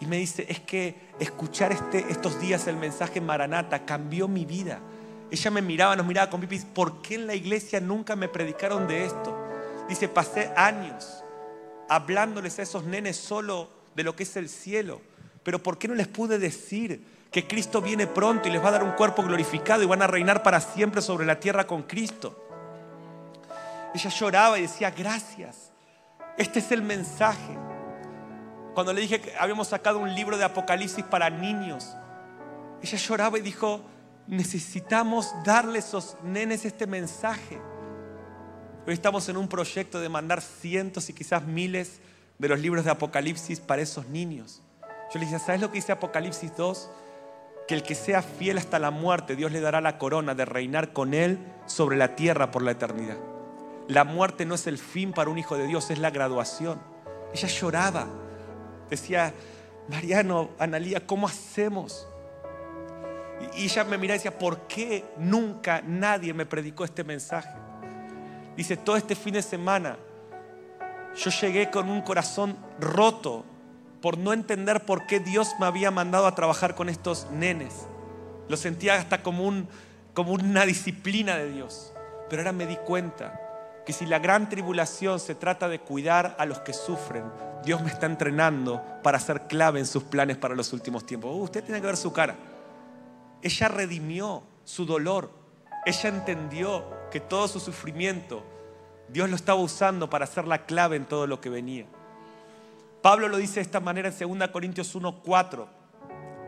Y me dice, es que escuchar este, estos días el mensaje Maranata cambió mi vida. Ella me miraba, nos miraba con Pipi, ¿por qué en la iglesia nunca me predicaron de esto? Dice, pasé años hablándoles a esos nenes solo de lo que es el cielo, pero ¿por qué no les pude decir que Cristo viene pronto y les va a dar un cuerpo glorificado y van a reinar para siempre sobre la tierra con Cristo? Ella lloraba y decía, gracias, este es el mensaje. Cuando le dije que habíamos sacado un libro de Apocalipsis para niños, ella lloraba y dijo, necesitamos darle a esos nenes este mensaje. Hoy estamos en un proyecto de mandar cientos y quizás miles de los libros de Apocalipsis para esos niños. Yo le dije, ¿sabes lo que dice Apocalipsis 2? Que el que sea fiel hasta la muerte, Dios le dará la corona de reinar con él sobre la tierra por la eternidad. La muerte no es el fin para un hijo de Dios, es la graduación. Ella lloraba. Decía, Mariano, Analía, ¿cómo hacemos? Y ella me miraba y decía, ¿por qué nunca nadie me predicó este mensaje? Dice, todo este fin de semana yo llegué con un corazón roto por no entender por qué Dios me había mandado a trabajar con estos nenes. Lo sentía hasta como, un, como una disciplina de Dios. Pero ahora me di cuenta que si la gran tribulación se trata de cuidar a los que sufren, Dios me está entrenando para ser clave en sus planes para los últimos tiempos. Uh, usted tiene que ver su cara. Ella redimió su dolor. Ella entendió que todo su sufrimiento Dios lo estaba usando para hacer la clave en todo lo que venía. Pablo lo dice de esta manera en 2 Corintios 1:4.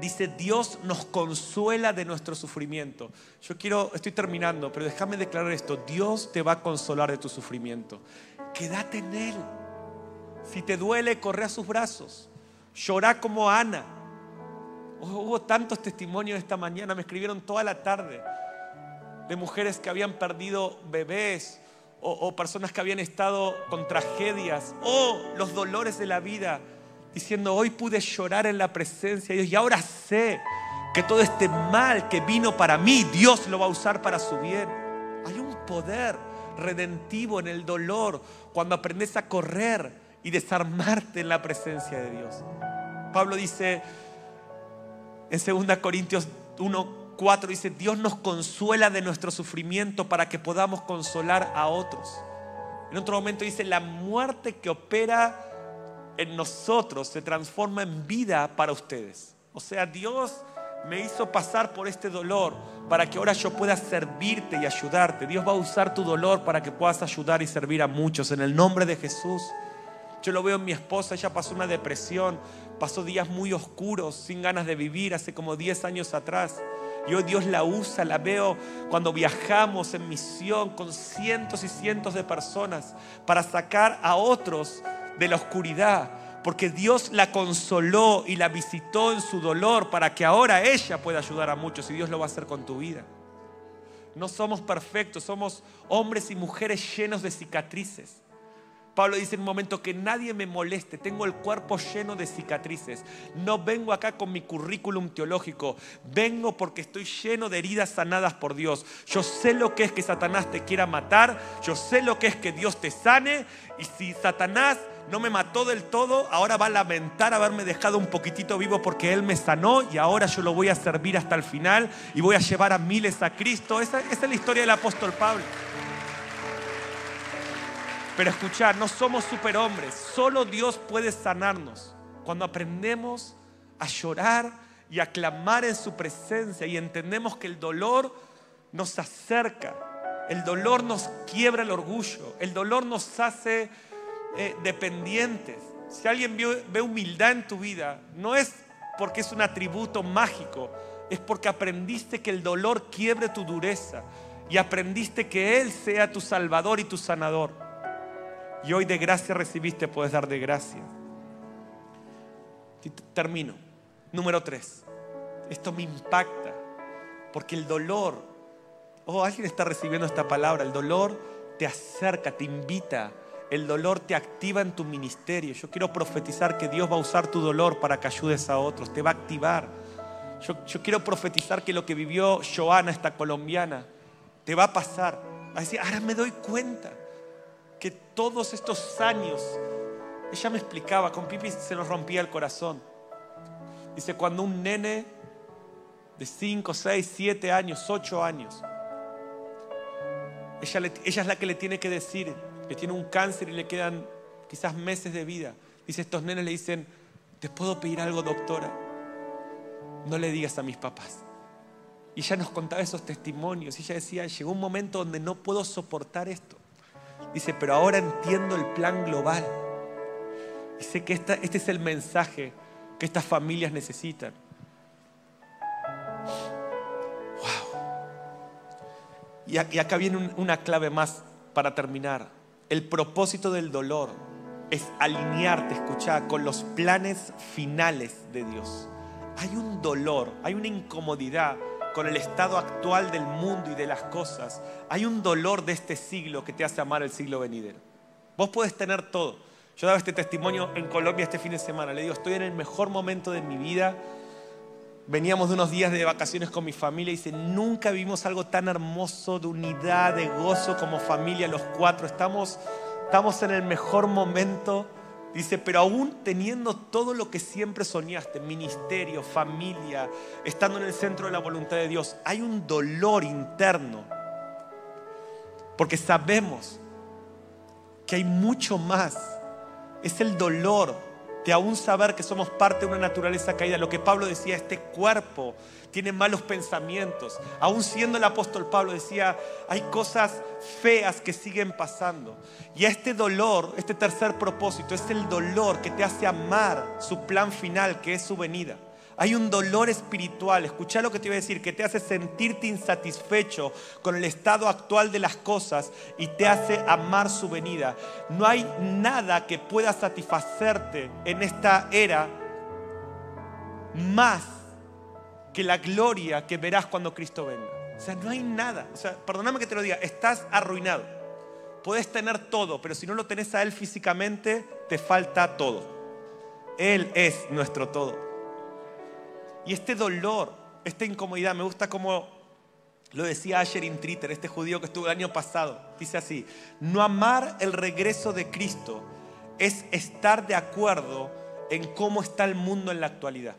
Dice, Dios nos consuela de nuestro sufrimiento. Yo quiero, estoy terminando, pero déjame declarar esto. Dios te va a consolar de tu sufrimiento. Quédate en Él. Si te duele, corre a sus brazos. Llorá como Ana. Hubo tantos testimonios esta mañana, me escribieron toda la tarde de mujeres que habían perdido bebés o, personas que habían estado con tragedias o los dolores de la vida, diciendo, hoy pude llorar en la presencia de Dios y ahora sé que todo este mal que vino para mí, Dios lo va a usar para su bien. Hay un poder redentivo en el dolor cuando aprendes a correr y desarmarte en la presencia de Dios. Pablo dice en 2 Corintios 1, 4 dice, Dios nos consuela de nuestro sufrimiento para que podamos consolar a otros. En otro momento dice, la muerte que opera en nosotros se transforma en vida para ustedes. O sea, Dios me hizo pasar por este dolor para que ahora yo pueda servirte y ayudarte. Dios va a usar tu dolor para que puedas ayudar y servir a muchos en el nombre de Jesús. Yo lo veo en mi esposa, ella pasó una depresión, pasó días muy oscuros, sin ganas de vivir, hace como 10 años atrás. Y hoy Dios la usa, la veo cuando viajamos en misión con cientos y cientos de personas para sacar a otros de la oscuridad. Porque Dios la consoló y la visitó en su dolor para que ahora ella pueda ayudar a muchos y Dios lo va a hacer con tu vida. No somos perfectos, somos hombres y mujeres llenos de cicatrices. Pablo dice en un momento que nadie me moleste, tengo el cuerpo lleno de cicatrices. No vengo acá con mi currículum teológico, vengo porque estoy lleno de heridas sanadas por Dios. Yo sé lo que es que Satanás te quiera matar, yo sé lo que es que Dios te sane y si Satanás no me mató del todo, ahora va a lamentar haberme dejado un poquitito vivo porque Él me sanó y ahora yo lo voy a servir hasta el final y voy a llevar a miles a Cristo. Esa, es la historia del apóstol Pablo. Pero escuchar, no somos superhombres, solo Dios puede sanarnos. Cuando aprendemos a llorar y a clamar en su presencia y entendemos que el dolor nos acerca, el dolor nos quiebra el orgullo, el dolor nos hace eh, dependientes. Si alguien ve humildad en tu vida, no es porque es un atributo mágico, es porque aprendiste que el dolor quiebre tu dureza y aprendiste que Él sea tu salvador y tu sanador. Y hoy de gracia recibiste, puedes dar de gracia. Termino. Número tres. Esto me impacta porque el dolor, oh, alguien está recibiendo esta palabra, el dolor te acerca, te invita, el dolor te activa en tu ministerio. Yo quiero profetizar que Dios va a usar tu dolor para que ayudes a otros, te va a activar. Yo, yo quiero profetizar que lo que vivió Joana, esta colombiana, te va a pasar. Va a decir, ahora me doy cuenta que todos estos años, ella me explicaba, con Pipi se nos rompía el corazón. Dice, cuando un nene de 5, 6, 7 años, 8 años, ella, es la que le tiene que decir que tiene un cáncer y le quedan quizás meses de vida. Dice, estos nenes le dicen, ¿te puedo pedir algo, doctora? No le digas a mis papás. Y ella nos contaba esos testimonios. Y ella decía, llegó un momento donde no puedo soportar esto. Dice, pero ahora entiendo el plan global. Dice que este es el mensaje que estas familias necesitan. Wow. Y, acá viene una clave más para terminar. El propósito del dolor es alinearte, escuchar, con los planes finales de Dios. Hay un dolor, hay una incomodidad con el estado actual del mundo y de las cosas, hay un dolor de este siglo que te hace amar el siglo venidero. Vos puedes tener todo. Yo daba este testimonio en Colombia este fin de semana. Le digo, estoy en el mejor momento de mi vida. Veníamos de unos días de vacaciones con mi familia y dice, nunca vimos algo tan hermoso de unidad, de gozo como familia, los cuatro. Estamos, estamos en el mejor momento Dice, pero aún teniendo todo lo que siempre soñaste, ministerio, familia, estando en el centro de la voluntad de Dios, hay un dolor interno. Porque sabemos que hay mucho más. Es el dolor de aún saber que somos parte de una naturaleza caída. Lo que Pablo decía, este cuerpo tiene malos pensamientos. Aún siendo el apóstol Pablo decía, hay cosas feas que siguen pasando. Y este dolor, este tercer propósito, es el dolor que te hace amar su plan final, que es su venida. Hay un dolor espiritual, escucha lo que te iba a decir, que te hace sentirte insatisfecho con el estado actual de las cosas y te hace amar su venida. No hay nada que pueda satisfacerte en esta era más que la gloria que verás cuando Cristo venga. O sea, no hay nada. O sea, perdóname que te lo diga, estás arruinado. Puedes tener todo, pero si no lo tenés a Él físicamente, te falta todo. Él es nuestro todo. Y este dolor, esta incomodidad, me gusta como lo decía Asher Intriter, este judío que estuvo el año pasado. Dice así, no amar el regreso de Cristo es estar de acuerdo en cómo está el mundo en la actualidad.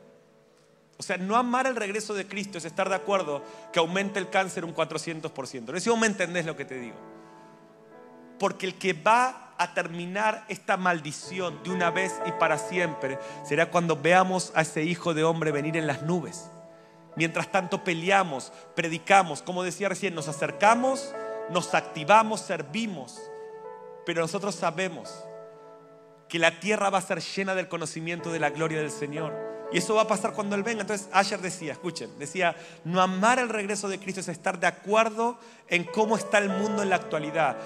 O sea, no amar el regreso de Cristo es estar de acuerdo que aumente el cáncer un 400%. No sé si vos me entendés lo que te digo. Porque el que va a terminar esta maldición de una vez y para siempre será cuando veamos a ese hijo de hombre venir en las nubes. Mientras tanto peleamos, predicamos, como decía recién, nos acercamos, nos activamos, servimos. Pero nosotros sabemos que la tierra va a ser llena del conocimiento de la gloria del Señor y eso va a pasar cuando Él venga. Entonces Asher decía, escuchen, decía, no amar el regreso de Cristo es estar de acuerdo en cómo está el mundo en la actualidad.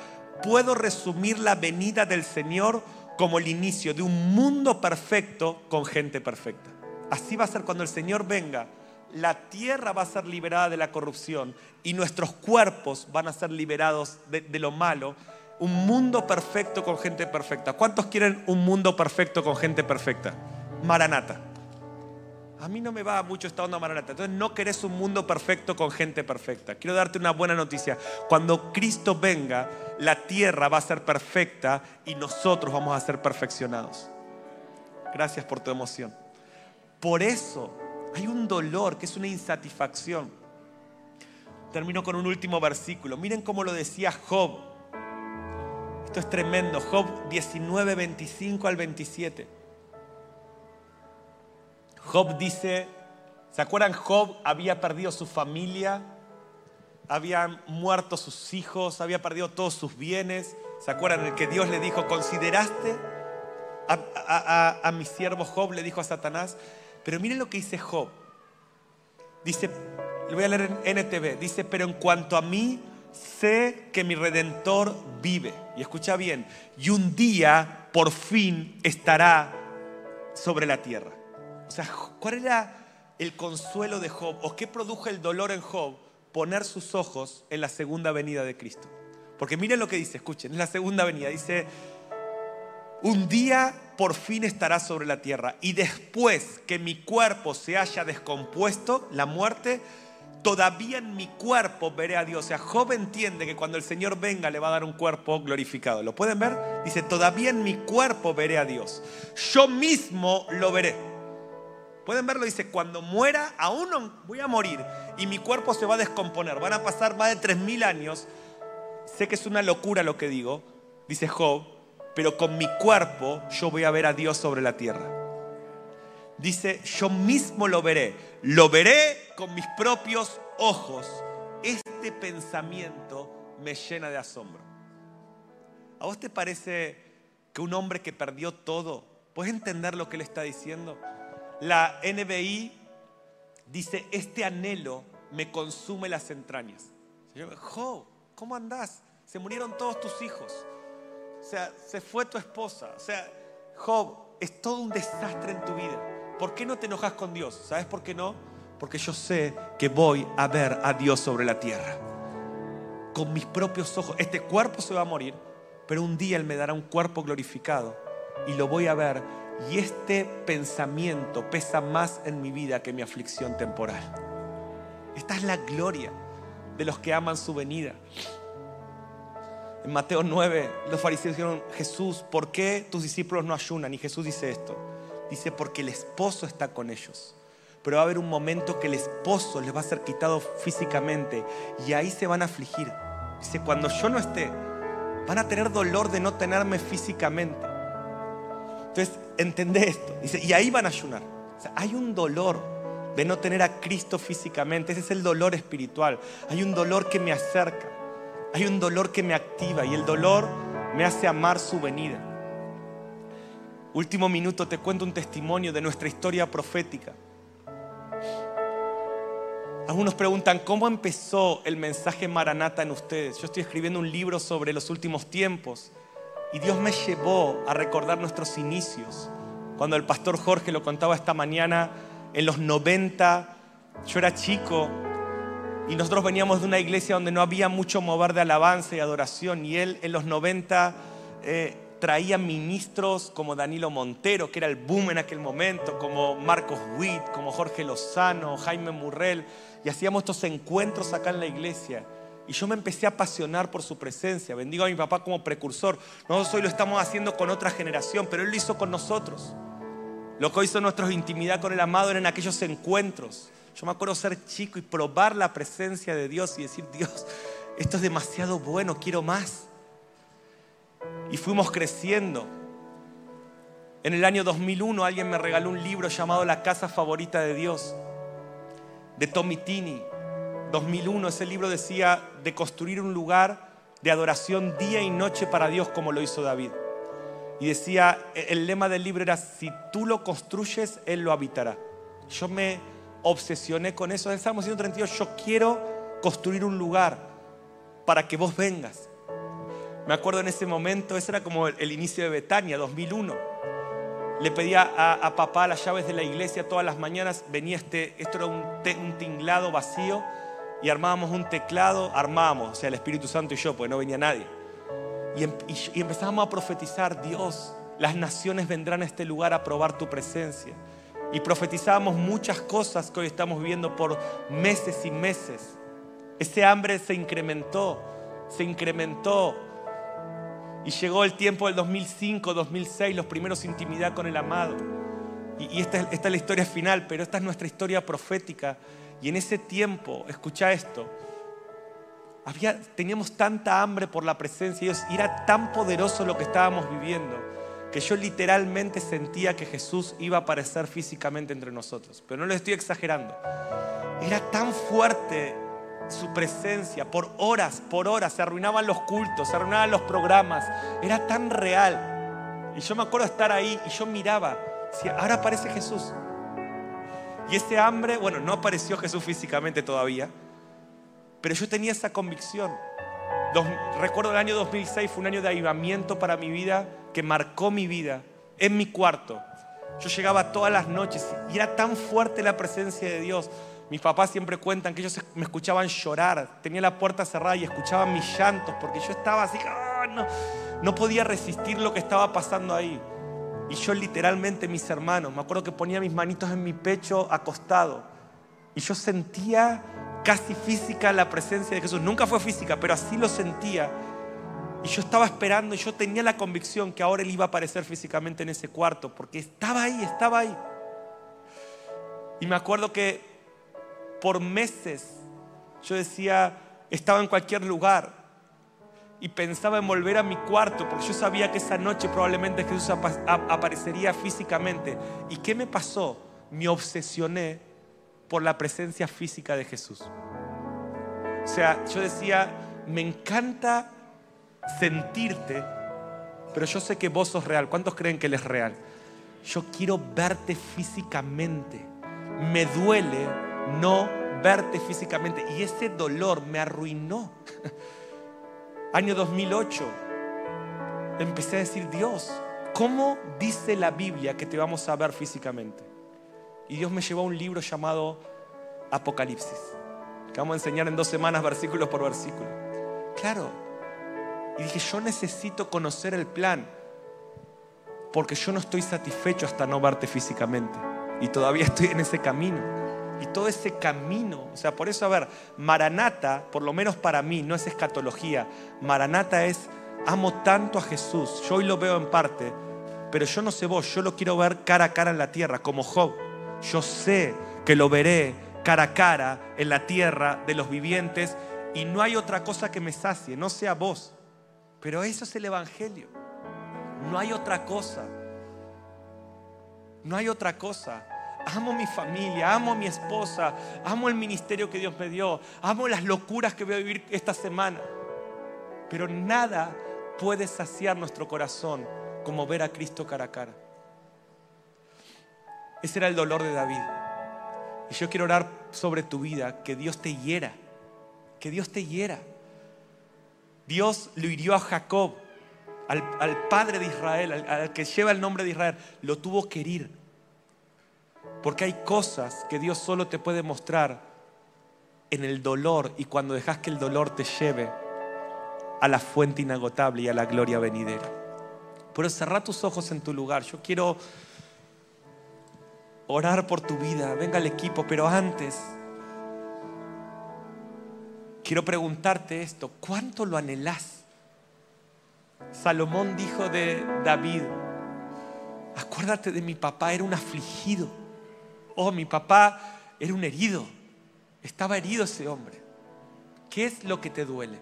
Puedo resumir la venida del Señor como el inicio de un mundo perfecto con gente perfecta. Así va a ser cuando el Señor venga. La tierra va a ser liberada de la corrupción y nuestros cuerpos van a ser liberados de, lo malo. Un mundo perfecto con gente perfecta. ¿Cuántos quieren un mundo perfecto con gente perfecta? Maranata a mí no me va mucho esta onda maranata. Entonces no querés un mundo perfecto con gente perfecta. Quiero darte una buena noticia. Cuando Cristo venga, la tierra va a ser perfecta y nosotros vamos a ser perfeccionados. Gracias por tu emoción. Por eso hay un dolor que es una insatisfacción. Termino con un último versículo. Miren cómo lo decía Job. Esto es tremendo. Job 19, 25 al 27. Job dice, ¿se acuerdan? Job había perdido su familia, habían muerto sus hijos, había perdido todos sus bienes. ¿Se acuerdan? El que Dios le dijo, ¿consideraste a, mi siervo Job? Le dijo a Satanás. Pero miren lo que dice Job. Dice, lo voy a leer en NTV. Dice, pero en cuanto a mí, sé que mi redentor vive. Y escucha bien, y un día por fin estará sobre la tierra. O sea, ¿cuál era el consuelo de Job o qué produjo el dolor en Job? Poner sus ojos en la segunda venida de Cristo. Porque miren lo que dice, escuchen, en la segunda venida dice, un día por fin estará sobre la tierra y después que mi cuerpo se haya descompuesto, la muerte, todavía en mi cuerpo veré a Dios. O sea, Job entiende que cuando el Señor venga le va a dar un cuerpo glorificado. ¿Lo pueden ver? Dice, todavía en mi cuerpo veré a Dios. Yo mismo lo veré. Pueden verlo, dice, cuando muera, aún no voy a morir y mi cuerpo se va a descomponer. Van a pasar más de 3.000 años. Sé que es una locura lo que digo, dice Job, pero con mi cuerpo yo voy a ver a Dios sobre la tierra dice, yo mismo lo veré, lo veré con mis propios ojos. Este pensamiento me llena de asombro. ¿A vos te parece que un hombre que perdió todo, puedes entender lo que él está diciendo? La NBI dice, este anhelo me consume las entrañas. Jo, ¿cómo andás? Se murieron todos tus hijos. O sea, se fue tu esposa. O sea, Job, es todo un desastre en tu vida. ¿Por qué no te enojas con Dios? ¿Sabes por qué no? Porque yo sé que voy a ver a Dios sobre la tierra. Con mis propios ojos. Este cuerpo se va a morir, pero un día Él me dará un cuerpo glorificado y lo voy a ver. Y este pensamiento pesa más en mi vida que mi aflicción temporal. Esta es la gloria de los que aman su venida. En Mateo 9, los fariseos dijeron, Jesús, ¿por qué tus discípulos no ayunan? Y Jesús dice esto, Dice, porque el esposo está con ellos. Pero va a haber un momento que el esposo les va a ser quitado físicamente y ahí se van a afligir. Dice, cuando yo no esté, van a tener dolor de no tenerme físicamente. Entonces, entendé esto. Dice, y ahí van a ayunar. hay un dolor de no tener a Cristo físicamente. Ese es el dolor espiritual. Hay un dolor que me acerca. Hay un dolor que me activa y el dolor me hace amar su venida. Último minuto, te cuento un testimonio de nuestra historia profética. Algunos preguntan, ¿cómo empezó el mensaje Maranata en ustedes? Yo estoy escribiendo un libro sobre los últimos tiempos y Dios me llevó a recordar nuestros inicios. Cuando el pastor Jorge lo contaba esta mañana, en los 90, yo era chico y nosotros veníamos de una iglesia donde no había mucho mover de alabanza y adoración y él en los 90 traía ministros como Danilo Montero, que era el boom en aquel momento, como Marcos Witt, como Jorge Lozano, Jaime Murrell, y hacíamos estos encuentros acá en la iglesia. Y yo me empecé a apasionar por su presencia. Bendigo a mi papá como precursor. Nosotros hoy lo estamos haciendo con otra generación, pero él lo hizo con nosotros. Lo que hizo nuestra intimidad con el amado eran aquellos encuentros. Yo me acuerdo ser chico y probar la presencia de Dios y decir, Dios, esto es demasiado bueno, quiero más y fuimos creciendo. En el año 2001 alguien me regaló un libro llamado La casa favorita de Dios, de Tommy Tini. 2001 ese libro decía de construir un lugar de adoración día y noche para Dios como lo hizo David. Y decía, el lema del libro era, si tú lo construyes, Él lo habitará. Yo me obsesioné con eso. En Salmo 132, yo quiero construir un lugar para que vos vengas. Me acuerdo en ese momento, ese era como el, inicio de Betania, 2001. Le pedía a, papá las llaves de la iglesia todas las mañanas. Venía este, esto era un tinglado vacío y armábamos un teclado, armábamos, o sea, el Espíritu Santo y yo, porque no venía nadie. Y, em, y, y empezábamos a profetizar, Dios, las naciones vendrán a este lugar a probar tu presencia. Y profetizábamos muchas cosas que hoy estamos viviendo por meses y meses. Ese hambre se incrementó, se incrementó y llegó el tiempo del 2005, 2006, los primeros intimidad con el amado. Y, esta, es la historia final, pero esta es nuestra historia profética. Y en ese tiempo, escucha esto, había, teníamos tanta hambre por la presencia de Dios y era tan poderoso lo que estábamos viviendo que yo literalmente sentía que Jesús iba a aparecer físicamente entre nosotros. Pero no lo estoy exagerando. Era tan fuerte su presencia por horas, por horas. Se arruinaban los cultos, se arruinaban los programas. Era tan real. Y yo me acuerdo estar ahí y yo miraba. ahora aparece Jesús. Y ese hambre, bueno, no apareció Jesús físicamente todavía, pero yo tenía esa convicción. recuerdo el año 2006 fue un año de avivamiento para mi vida que marcó mi vida en mi cuarto. Yo llegaba todas las noches y era tan fuerte la presencia de Dios. Mis papás siempre cuentan que ellos me escuchaban llorar, tenía la puerta cerrada y escuchaban mis llantos porque yo estaba así, ah, no podía resistir lo que estaba pasando ahí. Y yo literalmente, mis hermanos, me acuerdo que ponía mis manitos en mi pecho acostado y yo sentía casi física la presencia de Jesús. Nunca fue física, pero así lo sentía. Y yo estaba esperando y yo tenía la convicción que ahora Él iba a aparecer físicamente en ese cuarto, porque estaba ahí, estaba ahí. Y me acuerdo que por meses yo decía, estaba en cualquier lugar y pensaba en volver a mi cuarto, porque yo sabía que esa noche probablemente Jesús aparecería físicamente. ¿Y qué me pasó? Me obsesioné por la presencia física de Jesús. O sea, yo decía, me encanta sentirte, pero yo sé que vos sos real. ¿Cuántos creen que Él es real? Yo quiero verte físicamente. Me duele no verte físicamente. Y ese dolor me arruinó. Año 2008. Empecé a decir, Dios, ¿cómo dice la Biblia que te vamos a ver físicamente? Y Dios me llevó a un libro llamado Apocalipsis, que vamos a enseñar en dos semanas versículo por versículo. Claro, y dije, yo necesito conocer el plan, porque yo no estoy satisfecho hasta no verte físicamente. Y todavía estoy en ese camino. Y todo ese camino, o sea, por eso, a ver, Maranata, por lo menos para mí, no es escatología. Maranata es, amo tanto a Jesús, yo hoy lo veo en parte, pero yo no sé vos, yo lo quiero ver cara a cara en la tierra, como Job. Yo sé que lo veré cara a cara en la tierra de los vivientes y no hay otra cosa que me sacie, no sea vos. Pero eso es el Evangelio. No hay otra cosa. No hay otra cosa. Amo mi familia, amo a mi esposa, amo el ministerio que Dios me dio, amo las locuras que voy a vivir esta semana. Pero nada puede saciar nuestro corazón como ver a Cristo cara a cara. Ese era el dolor de David. Y yo quiero orar sobre tu vida, que Dios te hiera, que Dios te hiera. Dios lo hirió a Jacob, al, padre de Israel, al, que lleva el nombre de Israel, lo tuvo que herir. Porque hay cosas que Dios solo te puede mostrar en el dolor y cuando dejas que el dolor te lleve a la fuente inagotable y a la gloria venidera. Pero cerrar tus ojos en tu lugar. Yo quiero orar por tu vida. Venga el equipo, pero antes Quiero preguntarte esto, ¿cuánto lo anhelás? Salomón dijo de David, acuérdate de mi papá, era un afligido. Oh, mi papá era un herido. Estaba herido ese hombre. ¿Qué es lo que te duele?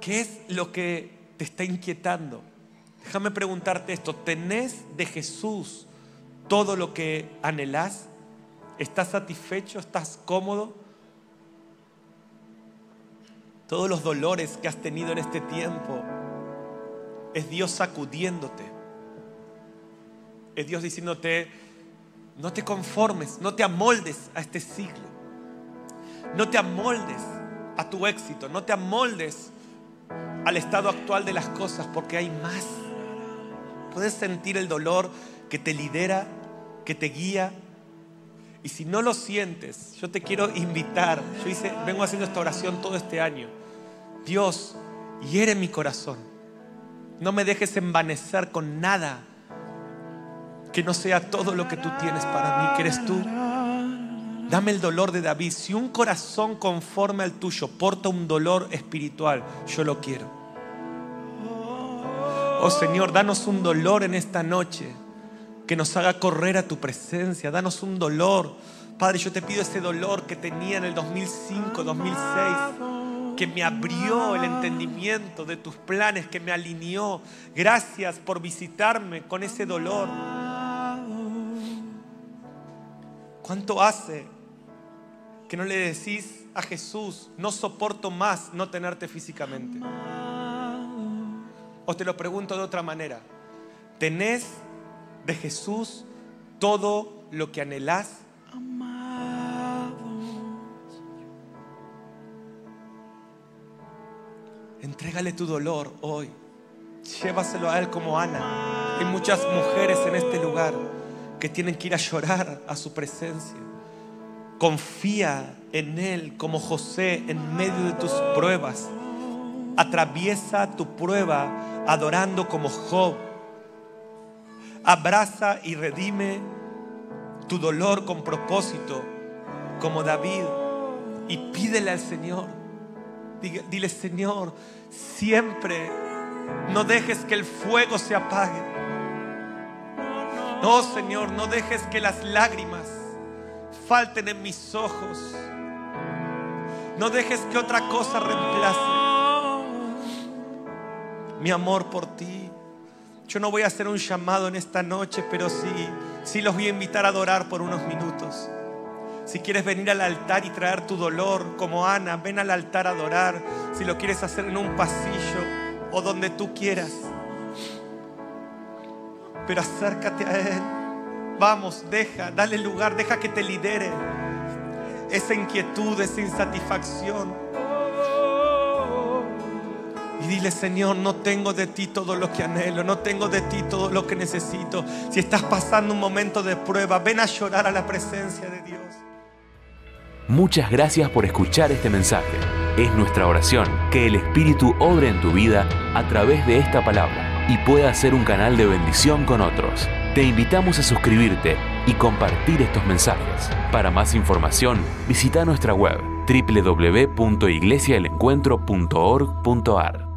¿Qué es lo que te está inquietando? Déjame preguntarte esto, ¿tenés de Jesús todo lo que anhelás? ¿Estás satisfecho? ¿Estás cómodo? Todos los dolores que has tenido en este tiempo es Dios sacudiéndote. Dios diciéndote, no te conformes, no te amoldes a este siglo. No te amoldes a tu éxito, no te amoldes al estado actual de las cosas porque hay más. Puedes sentir el dolor que te lidera, que te guía, y si no lo sientes, yo te quiero invitar. Yo hice, vengo haciendo esta oración todo este año. Dios, hiere mi corazón. No me dejes envanecer con nada que no sea todo lo que tú tienes para mí, que eres tú. Dame el dolor de David. Si un corazón conforme al tuyo porta un dolor espiritual, yo lo quiero. Oh Señor, danos un dolor en esta noche que nos haga correr a tu presencia. Danos un dolor. Padre, yo te pido ese dolor que tenía en el 2005, 2006, que me abrió el entendimiento de tus planes, que me alineó. Gracias por visitarme con ese dolor. ¿Cuánto hace que no le decís a Jesús, no soporto más no tenerte físicamente. O te lo pregunto de otra manera, ¿tenés de Jesús todo lo que anhelás? Entrégale tu dolor hoy. Llévaselo a Él como Ana. Hay muchas mujeres en este lugar que tienen que ir a llorar a su presencia. Confía en Él como José en medio de tus pruebas. Atraviesa tu prueba adorando como Job. Abraza y redime tu dolor con propósito como David y pídele al Señor. Dile, Señor, siempre no dejes que el fuego se apague. No, Señor, no dejes que las lágrimas falten en mis ojos. No dejes que otra cosa reemplace mi amor por ti. Yo no voy a hacer un llamado en esta noche, pero sí, sí los voy a invitar a adorar por unos minutos. Si quieres venir al altar y traer tu dolor como Ana, ven al altar a adorar. Si lo quieres hacer en un pasillo o donde tú quieras. Pero acércate a Él. Vamos, deja, dale lugar, deja que te lidere esa inquietud, esa insatisfacción. Y dile, Señor, no tengo de ti todo lo que anhelo, no tengo de ti todo lo que necesito. Si estás pasando un momento de prueba, ven a llorar a la presencia de Dios. Muchas gracias por escuchar este mensaje. Es nuestra oración que el Espíritu obre en tu vida a través de esta palabra y pueda ser un canal de bendición con otros. Te invitamos a suscribirte y compartir estos mensajes. Para más información, visita nuestra web www.iglesiaelencuentro.org.ar.